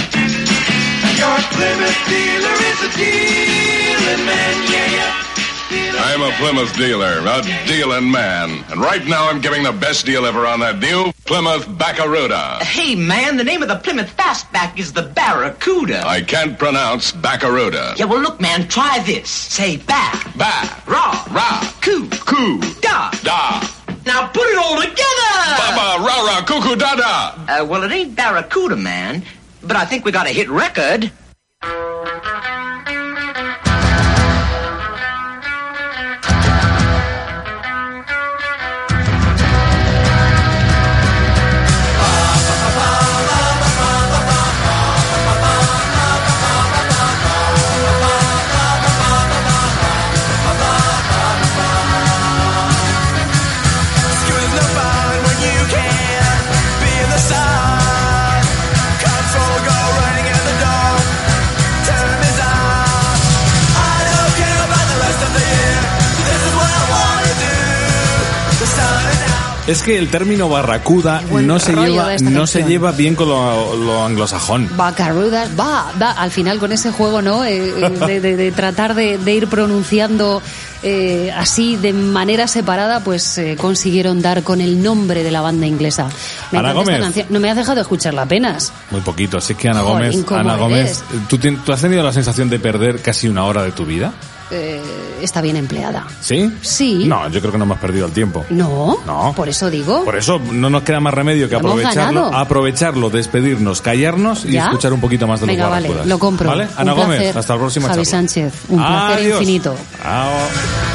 Your Plymouth dealer is a dealing man, yeah, yeah. I'm a Plymouth dealer, a dealing man. And right now I'm giving the best deal ever on that new Plymouth Baccaruda. Hey, man, the name of the Plymouth Fastback is the Barracuda. I can't pronounce Baccaruda. Yeah, well, look, man, try this. Say back, Ba, Ra. ra, coo, coo, da. da, Now put it all together! baba, ra, ra, cuckoo, da, da. Uh, well, it ain't Barracuda, man, but I think we got a hit record. Es que el término barracuda buen no se lleva no se lleva bien con lo, lo anglosajón. Bacarrudas, va, va, al final con ese juego, ¿no? Eh, eh, de, de- de tratar de, de ir pronunciando eh, así de manera separada, pues eh, consiguieron dar con el nombre de la banda inglesa. Me Ana esta Gómez. canción. No me has dejado escucharla apenas. Muy poquito. Así que Ana Gómez, ¿cómo Ana Gómez? ¿tú, tú has tenido la sensación de perder casi una hora de tu vida? Eh, está bien empleada. ¿Sí? Sí. No, yo creo que no hemos perdido el tiempo. No, No. por eso digo. Por eso no nos queda más remedio que aprovecharlo, aprovecharlo, despedirnos, callarnos y ¿Ya? escuchar un poquito más de Venga, los vale, lo compro. ¿Vale? Un Ana Gómez, placer. hasta la próxima Javi charla. Sánchez, un placer Adiós. infinito. Chao.